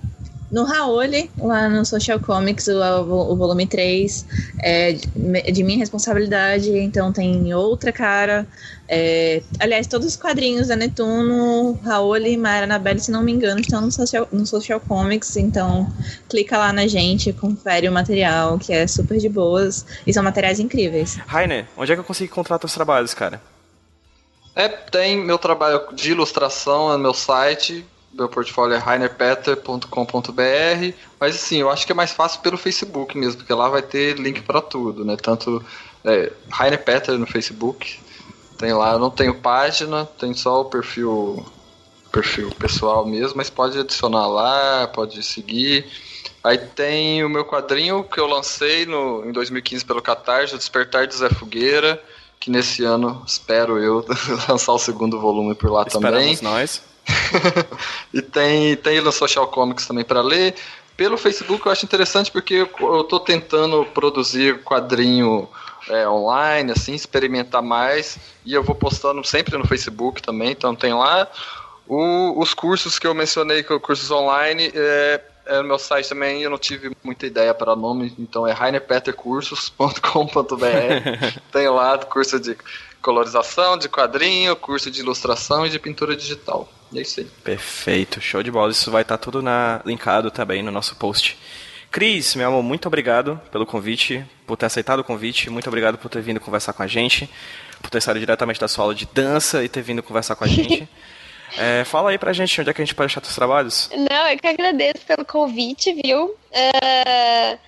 no Raoli, lá no Social Comics, o, o, volume 3 é de minha responsabilidade, então tem outra cara. É, aliás, todos os quadrinhos da Netuno, Raoli e Mara Anabelle, se não me engano, estão no Social, no Social Comics, então clica lá na gente, confere o material, que é super de boas, e são materiais incríveis. Rainer, onde é que eu consigo encontrar seus trabalhos, cara? É, tem meu trabalho de ilustração no meu site, meu portfólio é rainerpeter.com.br, mas assim, eu acho que é mais fácil pelo Facebook mesmo, porque lá vai ter link para tudo, né? Tanto é, Rainer Peter no Facebook, tem lá, eu não tenho página, tem só o perfil perfil pessoal mesmo, mas pode adicionar lá, pode seguir. Aí tem o meu quadrinho que eu lancei no, em 2015 pelo Catarse, o Despertar de Zé Fogueira, que nesse ano espero eu lançar o segundo volume por lá Esperamos também. nós. e tem, tem no Social Comics também para ler. Pelo Facebook eu acho interessante porque eu estou tentando produzir quadrinho é, online, assim, experimentar mais. E eu vou postando sempre no Facebook também, então tem lá. O, os cursos que eu mencionei, que cursos online, é, é, no meu site também eu não tive muita ideia para nome, então é rainerpetercursos.com.br. tem lá curso de colorização, de quadrinho, curso de ilustração e de pintura digital. É isso aí. Perfeito, show de bola. Isso vai estar tá tudo na, linkado também no nosso post. Cris, meu amor, muito obrigado pelo convite, por ter aceitado o convite, muito obrigado por ter vindo conversar com a gente, por ter saído diretamente da sua aula de dança e ter vindo conversar com a gente. É, fala aí pra gente onde é que a gente pode achar seus trabalhos. Não, eu que agradeço pelo convite, viu? Uh,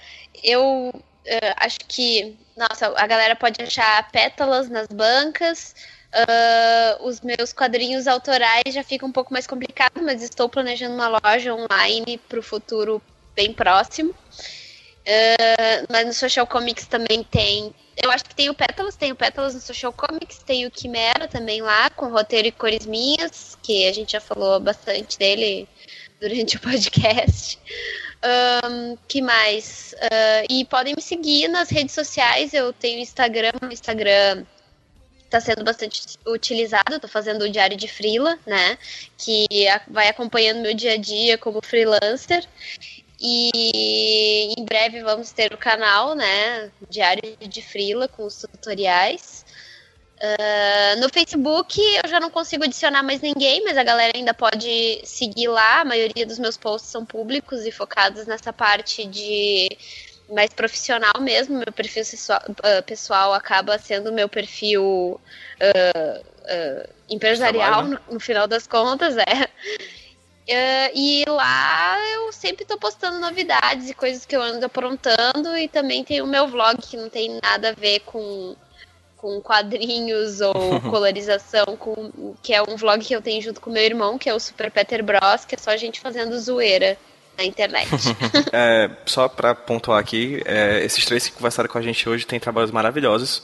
eu uh, acho que, nossa, a galera pode achar pétalas nas bancas, Uh, os meus quadrinhos autorais já fica um pouco mais complicado, mas estou planejando uma loja online para o futuro bem próximo. Uh, mas no Social Comics também tem. Eu acho que tem o Pétalas, tem o Pétalas no Social Comics, tem o Quimera também lá, com roteiro e cores minhas, que a gente já falou bastante dele durante o podcast. Um, que mais? Uh, e podem me seguir nas redes sociais, eu tenho Instagram, Instagram está sendo bastante utilizado. Estou fazendo o diário de Freela, né? Que vai acompanhando meu dia a dia como freelancer. E em breve vamos ter o canal, né? Diário de Freela com os tutoriais. Uh, no Facebook eu já não consigo adicionar mais ninguém, mas a galera ainda pode seguir lá. A maioria dos meus posts são públicos e focados nessa parte de mais profissional mesmo. Meu perfil pessoal, uh, pessoal acaba sendo meu perfil uh, uh, empresarial, no, no, final das contas, é. e lá eu sempre estou postando novidades e coisas que eu ando aprontando. E também tem o meu vlog, que não tem nada a ver com, com quadrinhos ou colorização, com, que é um vlog que eu tenho junto com meu irmão, que é o Super Peter Bros, que é só a gente fazendo zoeira na internet. é, só para pontuar aqui, é, esses três que conversaram com a gente hoje têm trabalhos maravilhosos.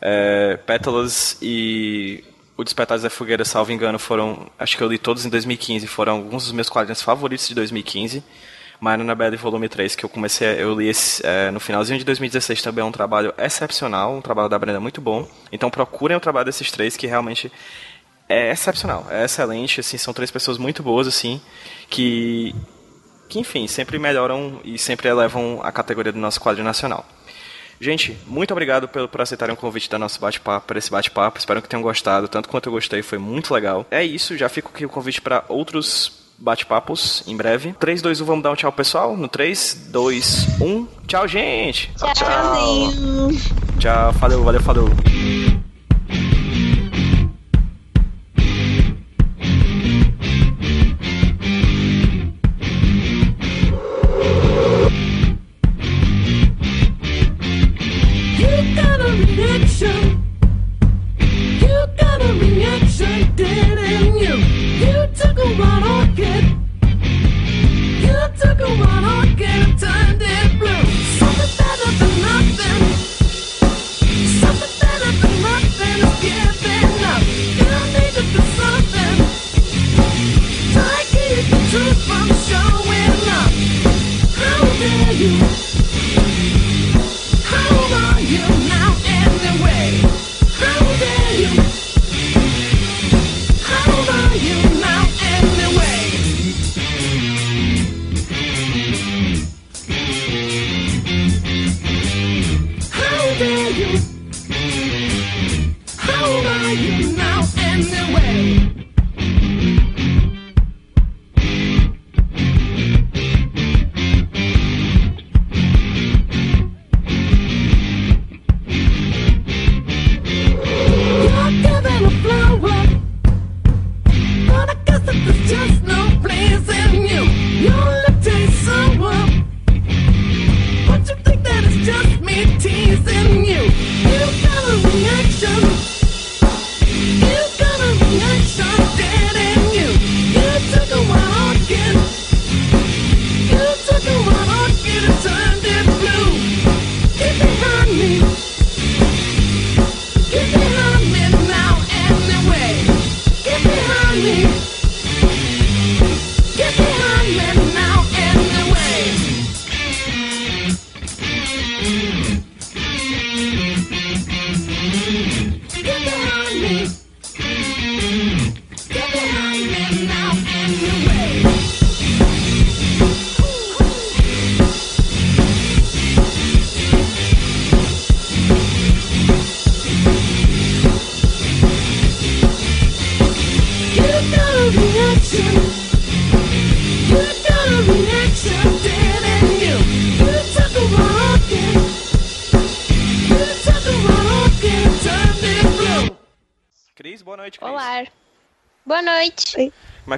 É, Pétalas e O Despertar da Fogueira, salvo engano, foram. Acho que eu li todos em 2015, foram alguns dos meus quadrinhos favoritos de 2015. Marina Annabelle Volume 3, que eu comecei, eu li esse, é, no finalzinho de 2016 também é um trabalho excepcional, um trabalho da Brenda muito bom. Então procurem o trabalho desses três que realmente é excepcional, é excelente, assim, são três pessoas muito boas, assim, que, que enfim, sempre melhoram e sempre elevam a categoria do nosso quadro nacional. Gente, muito obrigado por, por aceitarem o convite da nosso bate-papo, para esse bate-papo. Espero que tenham gostado, tanto quanto eu gostei, foi muito legal. É isso, já fico aqui o convite para outros bate-papos em breve. 3, 2, 1, vamos dar um tchau, pessoal? No 3, 2, 1. Tchau, gente! Tchau. Tchauzinho. Tchau, valeu, valeu, falou.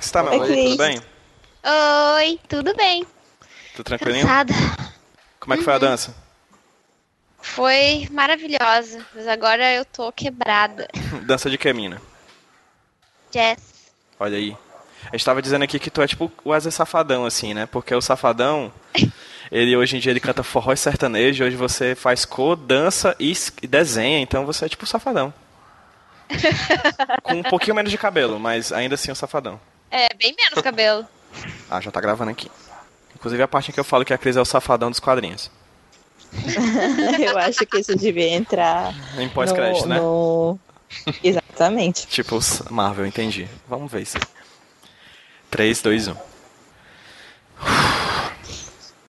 Que você tá, meu Oi, amor? Tudo bem? Oi, tudo bem? Tudo tranquilinho? Cansada. Como é que foi a dança? Foi maravilhosa, mas agora eu tô quebrada. dança de que, mina? Jess. Olha aí. A gente tava dizendo aqui que tu é tipo o Wesley Safadão, assim, né? Porque o Safadão, ele hoje em dia ele canta forró e sertanejo, hoje você faz cor, dança e es- e desenha, então você é tipo o Safadão. Com um pouquinho menos de cabelo, mas ainda assim o Safadão. É, bem menos cabelo. Ah, já tá gravando aqui. Inclusive a parte em que eu falo que a Cris é o Safadão dos quadrinhos. Eu acho que isso devia entrar Em pós-crédito, no, né? no- Exatamente. Tipo os Marvel, entendi. Vamos ver isso aí. 3, 2, 1.